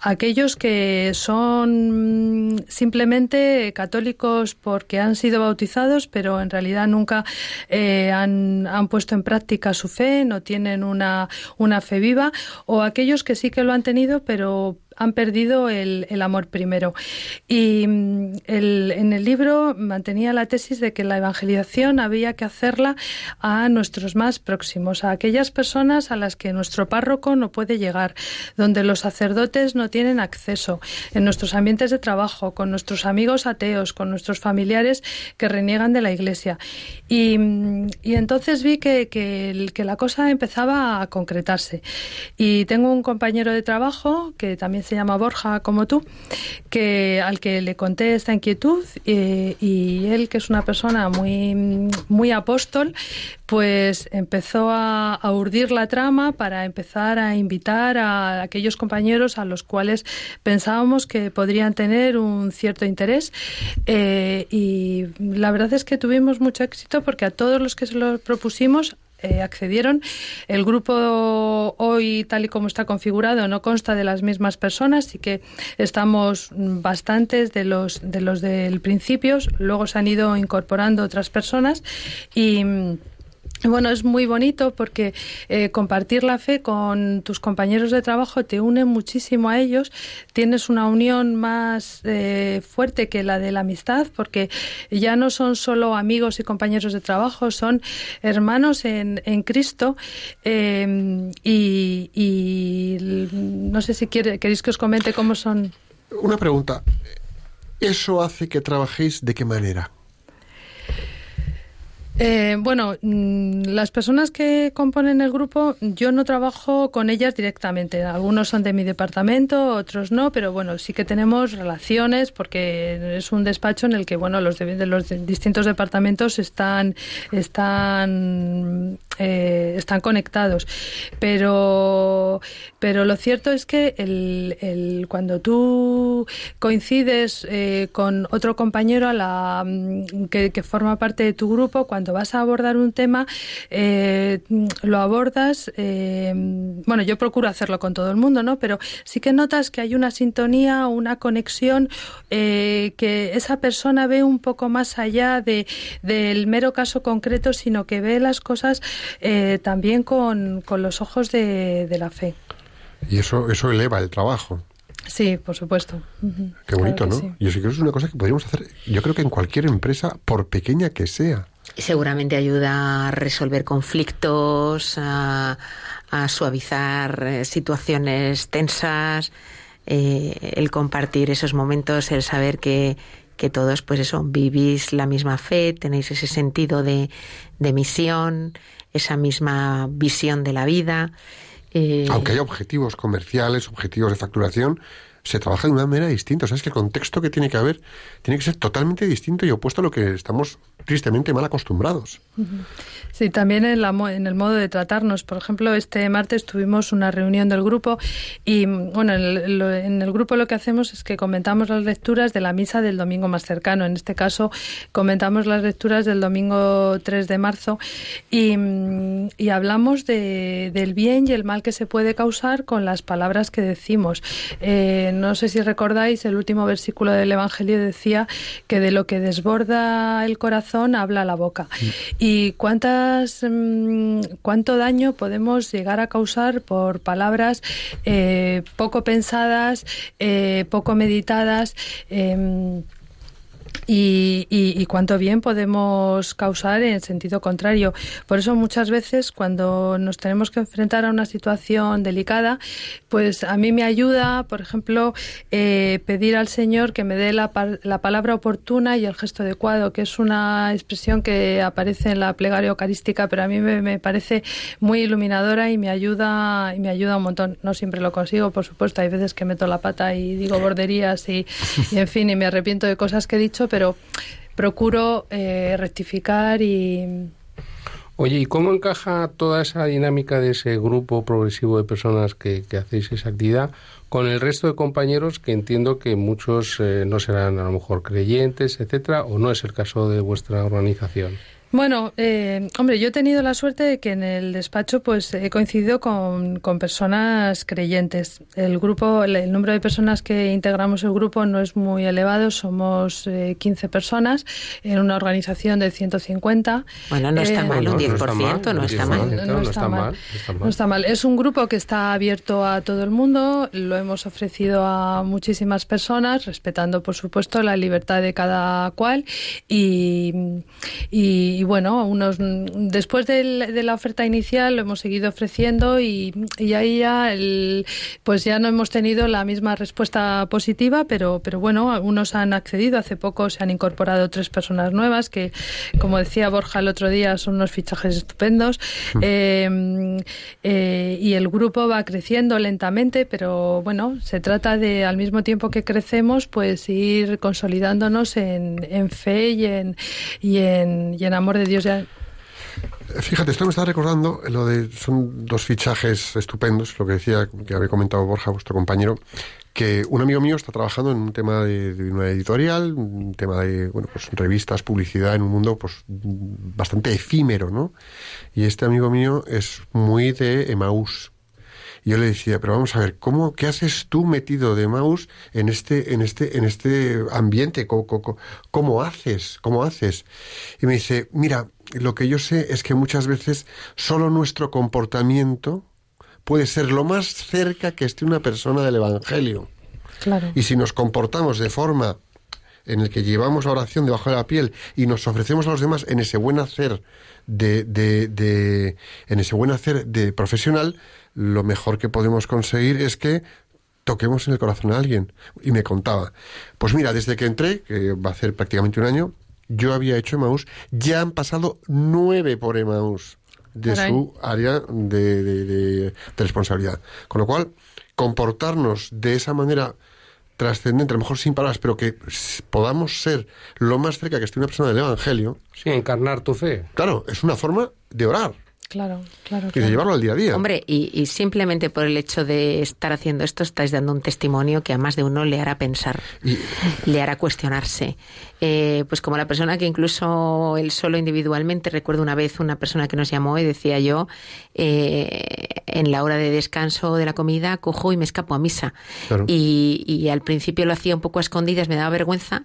aquellos que son mm, simplemente católicos porque han sido bautizados, pero en realidad nunca eh, han, han puesto en práctica su fe, no tienen una, una fe viva, o aquellos que sí que lo han tenido, pero han perdido el, el amor primero. Y mm, el- en el libro mantenía la tesis de que la evangelización había que hacerla a nuestros más próximos, a aquellas personas a las que nuestro párroco no puede llegar, donde los sacerdotes no tienen acceso, en nuestros ambientes de trabajo, con nuestros amigos ateos, con nuestros familiares que reniegan de la iglesia. Y, mm, y entonces vi que, que que la cosa empezaba a concretarse. Y tengo un compañero de trabajo que también se llama Borja, como tú, que al que le conté esta inquietud eh, y él, que es una persona muy, muy apóstol, pues empezó a, a urdir la trama para empezar a invitar a aquellos compañeros a los cuales pensábamos que podrían tener un cierto interés eh, y la verdad es que tuvimos mucho éxito porque a todos los que se lo propusimos eh, accedieron. El grupo hoy, tal y como está configurado, no consta de las mismas personas, así que estamos bastantes de los, de los del principio. Luego se han ido incorporando otras personas y. bueno, es muy bonito porque eh, compartir la fe con tus compañeros de trabajo te une muchísimo a ellos. Tienes una unión más eh, fuerte que la de la amistad porque ya no son solo amigos y compañeros de trabajo, son hermanos en, en Cristo. eh, y, y no sé si quiere, queréis que os comente cómo son. Una pregunta. ¿Eso hace que trabajéis de qué manera? Eh, bueno, mm, las personas que componen el grupo, yo no trabajo con ellas directamente. Algunos son de mi departamento, otros no, pero bueno, sí que tenemos relaciones porque es un despacho en el que, bueno, los de, de los distintos departamentos están están eh, están conectados. Pero pero lo cierto es que el, el- cuando tú coincides eh, con otro compañero a la mm, que, que forma parte de tu grupo, cuando vas a abordar un tema, eh, lo abordas. eh, bueno, yo procuro hacerlo con todo el mundo, ¿no? Pero sí que notas que hay una sintonía, una conexión, eh, que esa persona ve un poco más allá de, del mero caso concreto, sino que ve las cosas eh, también con, con los ojos de, de la fe. Y eso, eso eleva el trabajo. Sí, por supuesto. Qué bonito, Claro que ¿no? sí. Y eso creo que es una cosa que podríamos hacer, yo creo que en cualquier empresa, por pequeña que sea. Seguramente ayuda a resolver conflictos, a, a suavizar eh, situaciones tensas, eh, el compartir esos momentos, el saber que, que todos, pues eso, vivís la misma fe, tenéis ese sentido de, de misión, esa misma visión de la vida. eh, Aunque haya objetivos comerciales, objetivos de facturación, se trabaja de una manera distinta. O sea, es que el contexto que tiene que haber tiene que ser totalmente distinto y opuesto a lo que estamos tristemente mal acostumbrados. Sí, también en, la en el modo de tratarnos. Por ejemplo, este martes tuvimos una reunión del grupo y, bueno, en el, en el grupo lo que hacemos es que comentamos las lecturas de la misa del domingo más cercano. En este caso, comentamos las lecturas del domingo 3 de marzo y, y hablamos de- del bien y el mal que se puede causar con las palabras que decimos. Eh, no sé si recordáis, el último versículo del Evangelio decía que de lo que desborda el corazón habla la boca. ¿Y cuántas, mm, cuánto daño podemos llegar a causar por palabras eh, poco pensadas, eh, poco meditadas? em, y, y, y, cuánto bien podemos causar en sentido contrario. Por eso muchas veces cuando nos tenemos que enfrentar a una situación delicada, pues a mí me ayuda, por ejemplo, eh, pedir al Señor que me dé la, la, palabra oportuna y el gesto adecuado, que es una expresión que aparece en la plegaria eucarística, pero a mí me, parece muy iluminadora y me ayuda y me ayuda un montón. No siempre lo consigo, por supuesto. Hay veces que meto la pata y digo borderías y en fin, y me arrepiento de cosas que he dicho pero procuro eh, rectificar y... Oye, ¿y cómo encaja toda esa dinámica de ese grupo progresivo de personas que, que hacéis esa actividad con el resto de compañeros que entiendo que muchos eh, no serán a lo mejor creyentes, etcétera, o no es el caso de vuestra organización? Bueno, eh, hombre, yo he tenido la suerte de que en el despacho pues he coincidido con, con personas creyentes. El grupo, el, el, número de personas que integramos el grupo no es muy elevado, somos eh, 15 personas en una organización de 150. Bueno, no está Eh, mal, un no 10%, no está mal. No, está mal. No está mal. Es un grupo que está abierto a todo el mundo, lo hemos ofrecido a muchísimas personas, respetando, por supuesto, la libertad de cada cual. Y, y, y bueno, unos después de la oferta inicial lo hemos seguido ofreciendo y, y ahí ya, el, pues ya no hemos tenido la misma respuesta positiva, pero, pero bueno, algunos han accedido. Hace poco se han incorporado tres personas nuevas que, como decía Borja el otro día, son unos fichajes estupendos. Eh, eh, y el grupo va creciendo lentamente, pero bueno, se trata de al mismo tiempo que crecemos, pues ir consolidándonos en, en fe y en, y en, y en amor de Dios. Ya. Fíjate, esto me está recordando lo de son dos fichajes estupendos, lo que decía que había comentado Borja, vuestro compañero, que un amigo mío está trabajando en un tema de, una editorial, un tema de bueno, pues revistas, publicidad en un mundo pues bastante efímero, ¿no? Y este amigo mío es muy de Emaús. Yo le decía, pero vamos a ver, ¿cómo, qué haces tú metido de Maus en este, en este, en este ambiente? ¿Cómo, cómo, cómo haces? ¿Cómo haces? Y me dice, mira, lo que yo sé es que muchas veces solo nuestro comportamiento puede ser lo más cerca que esté una persona del Evangelio. Claro. Y si nos comportamos de forma en el que llevamos la oración debajo de la piel y nos ofrecemos a los demás en ese buen hacer de, de, de en ese buen hacer de profesional, lo mejor que podemos conseguir es que toquemos en el corazón a alguien. Y me contaba, pues mira, desde que entré, que va a hacer prácticamente un año, yo había hecho Emaús, ya han pasado nueve por Emaús de Caray. su área de, de, de, de, responsabilidad. Con lo cual, comportarnos de esa manera trascendente, a lo mejor sin palabras, pero que podamos ser lo más cerca que esté una persona del Evangelio. Sí, encarnar tu fe. Claro, es una forma de orar. Claro, claro. Y de llevarlo al día a día. Hombre, y, y, simplemente por el hecho de estar haciendo esto, estáis dando un testimonio que a más de uno le hará pensar, y... le hará cuestionarse. Eh, pues como la persona que incluso él solo individualmente, recuerdo una vez una persona que nos llamó y decía yo, eh, en la hora de descanso de la comida, cojo y me escapo a misa. Claro. Y, y, al principio lo hacía un poco a escondidas, me daba vergüenza,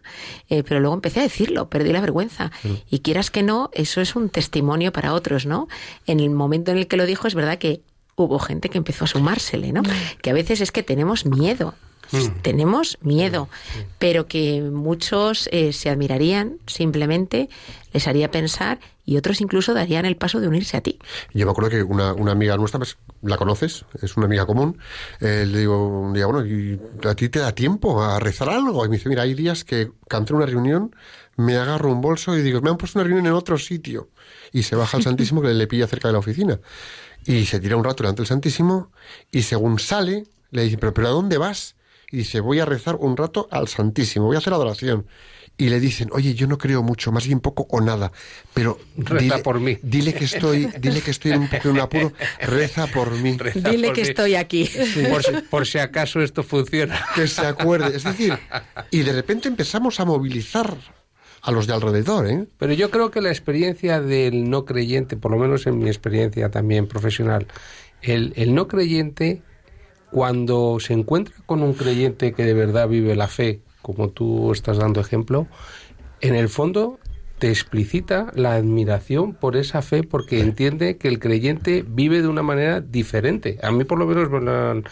eh, pero luego empecé a decirlo, perdí la vergüenza. Y quieras que no, eso es un testimonio para otros, ¿no? En el momento en el que lo dijo, es verdad que hubo gente que empezó a sumársele, ¿no? Que a veces es que tenemos miedo. Mm. Tenemos miedo, pero que muchos eh, se admirarían simplemente, les haría pensar y otros incluso darían el paso de unirse a ti. Yo me acuerdo que una, una amiga nuestra, pues, la conoces, es una amiga común, eh, le digo un día, bueno, ¿y ¿a ti te da tiempo a rezar algo? Y me dice, mira, hay días que canto en una reunión, me agarro un bolso y digo, me han puesto una reunión en otro sitio. Y se baja al Santísimo que le pilla cerca de la oficina. Y se tira un rato delante del Santísimo y según sale, le dice, pero, pero ¿a dónde vas? y dice, voy a rezar un rato al Santísimo, voy a hacer adoración. Y le dicen, oye, yo no creo mucho, más bien poco o nada, pero reza dile, por mí. Dile que estoy, dile que estoy en un en un apuro, reza por mí. Reza dile por que mí. estoy aquí. Sí. Por, si, por, si, acaso esto funciona. Que se acuerde. Es decir, y de repente empezamos a movilizar a los de alrededor, ¿eh? Pero yo creo que la experiencia del no creyente, por lo menos en mi experiencia también profesional, el, no creyente cuando se encuentra con un creyente que de verdad vive la fe, como tú estás dando ejemplo, en el fondo te explicita la admiración por esa fe porque entiende que el creyente vive de una manera diferente. A mí por lo menos me lo han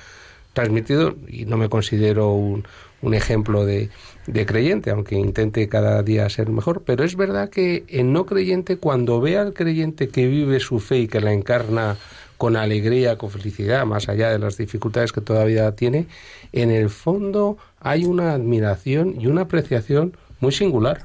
transmitido y no me considero un, un ejemplo de, de creyente, aunque intente cada día ser mejor. Pero es verdad que el no creyente, cuando ve al creyente que vive su fe y que la encarna con alegría, con felicidad, más allá de las dificultades que todavía tiene, en el fondo hay una admiración y una apreciación muy singular.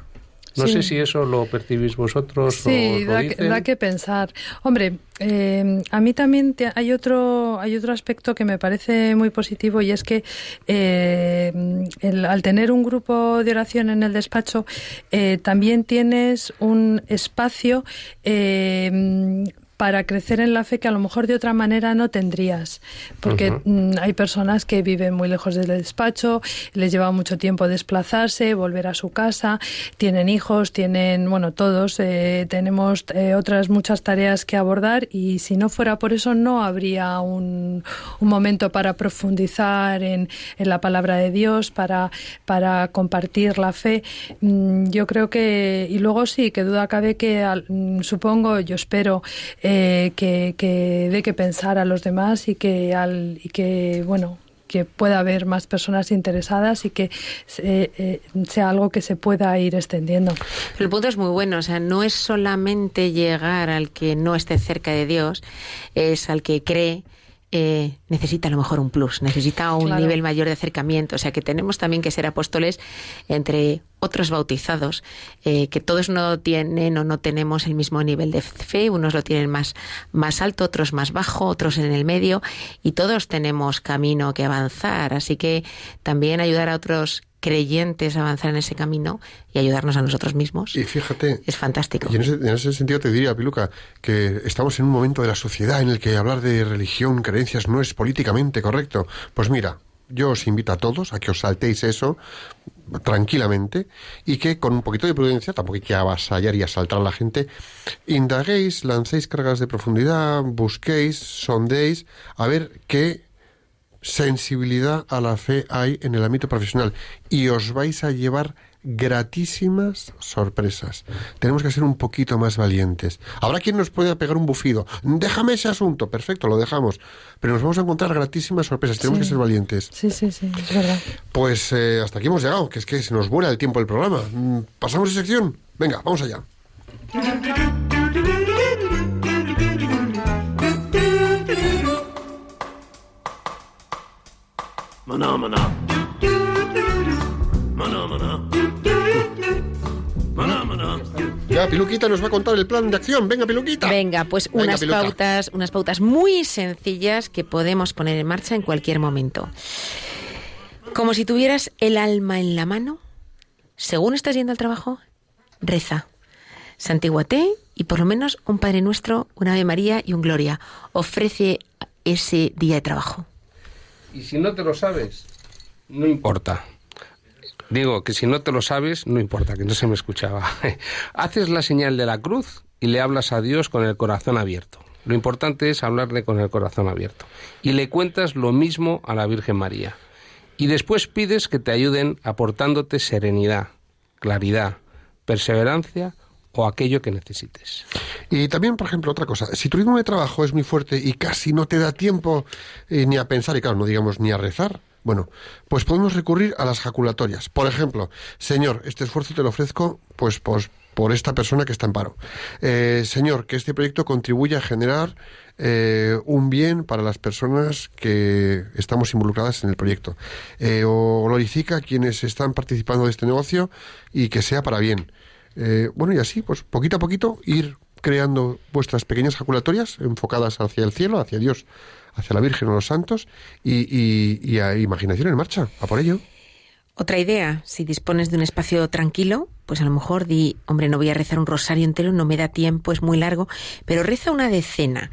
No Sí. sé si eso lo percibís vosotros Sí, o lo da, que- dicen. da que pensar. Hombre, eh, a mí también te- hay otro hay otro aspecto que me parece muy positivo y es que eh, el- al tener un grupo de oración en el despacho eh, también tienes un espacio eh, para crecer en la fe que a lo mejor de otra manera no tendrías. Porque mm, hay personas que viven muy lejos del despacho, les lleva mucho tiempo desplazarse, volver a su casa, tienen hijos, tienen, bueno, todos eh, tenemos eh, otras muchas tareas que abordar y si no fuera por eso no habría un, un momento para profundizar en, en la palabra de Dios, para, para compartir la fe. Mm, Yo creo que, y luego sí, que duda cabe que al- mm, supongo, yo espero eh, que, que dé que pensar a los demás y que, al, y que bueno, que pueda haber más personas interesadas y que eh, eh, sea algo que se pueda ir extendiendo. El punto es muy bueno, o sea, no es solamente llegar al que no esté cerca de Dios, es al que cree. Eh, necesita a lo mejor un plus, necesita un Claro. nivel mayor de acercamiento. O sea que tenemos también que ser apóstoles entre otros bautizados, eh, que todos no tienen o no tenemos el mismo nivel de fe, unos lo tienen más, más alto, otros más bajo, otros en el medio, y todos tenemos camino que avanzar. Así que también ayudar a otros creyentes avanzar en ese camino y ayudarnos a nosotros mismos Y fíjate, es fantástico. Y en ese, en ese sentido te diría, Piluca, que estamos en un momento de la sociedad en el que hablar de religión, creencias, no es políticamente correcto. Pues mira, yo os invito a todos a que os saltéis eso tranquilamente y que con un poquito de prudencia, tampoco hay que avasallar y asaltar a la gente, indaguéis, lancéis cargas de profundidad, busquéis, sondéis, a ver qué sensibilidad a la fe hay en el ámbito profesional y os vais a llevar gratísimas sorpresas. Tenemos que ser un poquito más valientes. Habrá quien nos pueda pegar un bufido. Déjame ese asunto. Perfecto, lo dejamos. Pero nos vamos a encontrar gratísimas sorpresas. Tenemos Sí. que ser valientes. Sí, sí, sí, es verdad. Pues eh, hasta aquí hemos llegado, que es que se nos vuela el tiempo del programa. Mm, ¿Pasamos de sección? Venga, vamos allá. Maná, maná. Maná, maná. Maná, maná. Ya, Piluquita nos va a contar el plan de acción. Venga, Piluquita. Venga, pues Venga, unas Piluca. pautas, unas pautas muy sencillas que podemos poner en marcha en cualquier momento. Como si tuvieras el alma en la mano, según estás yendo al trabajo, reza. Santiguate y por lo menos un Padre Nuestro, un Ave María y un Gloria. Ofrece ese día de trabajo. Y si no te lo sabes, no importa. Digo que si no te lo sabes, no importa, que no se me escuchaba. Haces la señal de la cruz y le hablas a Dios con el corazón abierto. Lo importante es hablarle con el corazón abierto. Y le cuentas lo mismo a la Virgen María. Y después pides que te ayuden aportándote serenidad, claridad, perseverancia o aquello que necesites. Y también, por ejemplo, otra cosa, si tu ritmo de trabajo es muy fuerte y casi no te da tiempo eh, ni a pensar, y claro, no digamos ni a rezar, bueno, pues podemos recurrir a las jaculatorias. Por ejemplo, Señor, este esfuerzo te lo ofrezco, pues, pues por esta persona que está en paro. Eh, señor, que este proyecto contribuya a generar eh, un bien para las personas que estamos involucradas en el proyecto. Eh, o glorifica a quienes están participando de este negocio y que sea para bien. Eh, bueno, y así, pues poquito a poquito, ir creando vuestras pequeñas jaculatorias enfocadas hacia el cielo, hacia Dios, hacia la Virgen o los santos, y, y, y a imaginación en marcha, a por ello. Otra idea, si dispones de un espacio tranquilo, pues a lo mejor di, hombre, no voy a rezar un rosario entero, no me da tiempo, es muy largo, pero reza una decena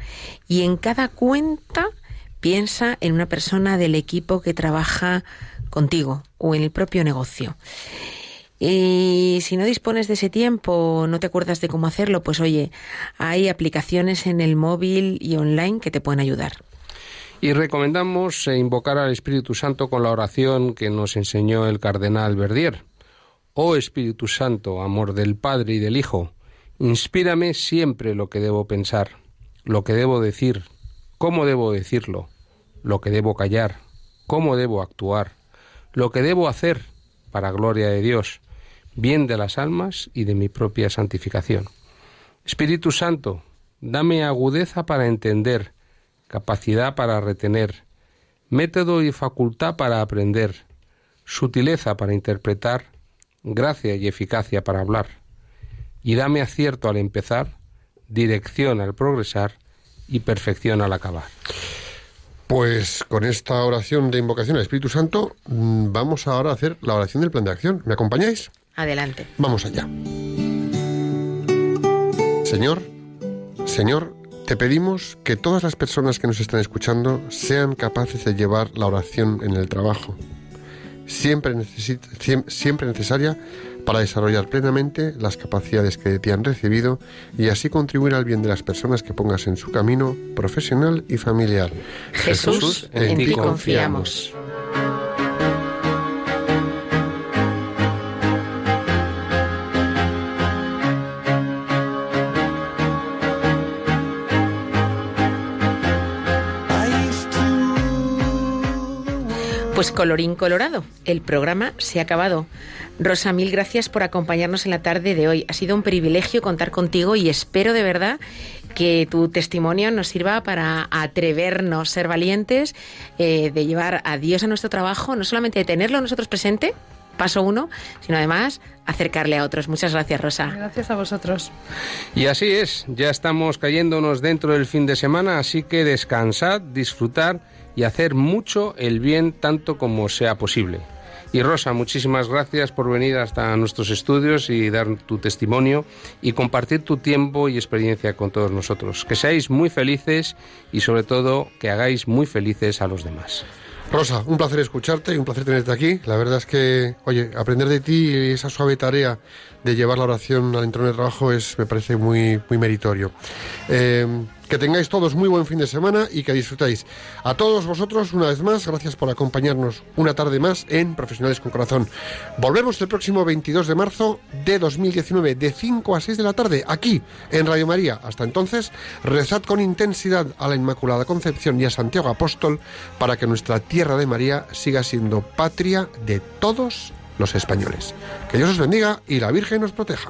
y en cada cuenta piensa en una persona del equipo que trabaja contigo o en el propio negocio. Y si no dispones de ese tiempo, no te acuerdas de cómo hacerlo, pues oye, hay aplicaciones en el móvil y online que te pueden ayudar. Y recomendamos eh, invocar al Espíritu Santo con la oración que nos enseñó el cardenal Verdier. Oh Espíritu Santo, amor del Padre y del Hijo, inspírame siempre lo que debo pensar, lo que debo decir, cómo debo decirlo, lo que debo callar, cómo debo actuar, lo que debo hacer para gloria de Dios, bien de las almas y de mi propia santificación. Espíritu Santo, dame agudeza para entender, capacidad para retener, método y facultad para aprender, sutileza para interpretar, gracia y eficacia para hablar. Y dame acierto al empezar, dirección al progresar y perfección al acabar. Pues con esta oración de invocación al Espíritu Santo, mm, vamos ahora a hacer la oración del plan de acción. ¿Me acompañáis? Adelante. Vamos allá. Señor, Señor, te pedimos que todas las personas que nos están escuchando sean capaces de llevar la oración en el trabajo, siempre, necesit- siem- siempre necesaria para desarrollar plenamente las capacidades que de ti han recibido y así contribuir al bien de las personas que pongas en su camino profesional y familiar. Jesús, en ti confiamos. Pues colorín colorado, el programa se ha acabado. Rosa, mil gracias por acompañarnos en la tarde de hoy. Ha sido un privilegio contar contigo y espero de verdad que tu testimonio nos sirva para atrevernos, ser valientes, eh, de llevar a Dios a nuestro trabajo, no solamente de tenerlo nosotros presente, paso uno, sino además acercarle a otros. Muchas gracias, Rosa. Gracias a vosotros. Y así es, ya estamos cayéndonos dentro del fin de semana, así que descansad, disfrutar y hacer mucho el bien tanto como sea posible. Y Rosa, muchísimas gracias por venir hasta nuestros estudios y dar tu testimonio y compartir tu tiempo y experiencia con todos nosotros. Que seáis muy felices y sobre todo que hagáis muy felices a los demás. Rosa, un placer escucharte y un placer tenerte aquí. La verdad es que, oye, aprender de ti y esa suave tarea de llevar la oración al entorno de trabajo es, me parece muy, muy meritorio. Eh, que tengáis todos muy buen fin de semana y que disfrutéis. A todos vosotros, una vez más, gracias por acompañarnos una tarde más en Profesionales con Corazón. Volvemos el próximo 22 de marzo de 2019, de 5 a 6 de la tarde, aquí en Radio María. Hasta entonces, rezad con intensidad a la Inmaculada Concepción y a Santiago Apóstol para que nuestra tierra de María siga siendo patria de todos los españoles. Que Dios os bendiga y la Virgen os proteja.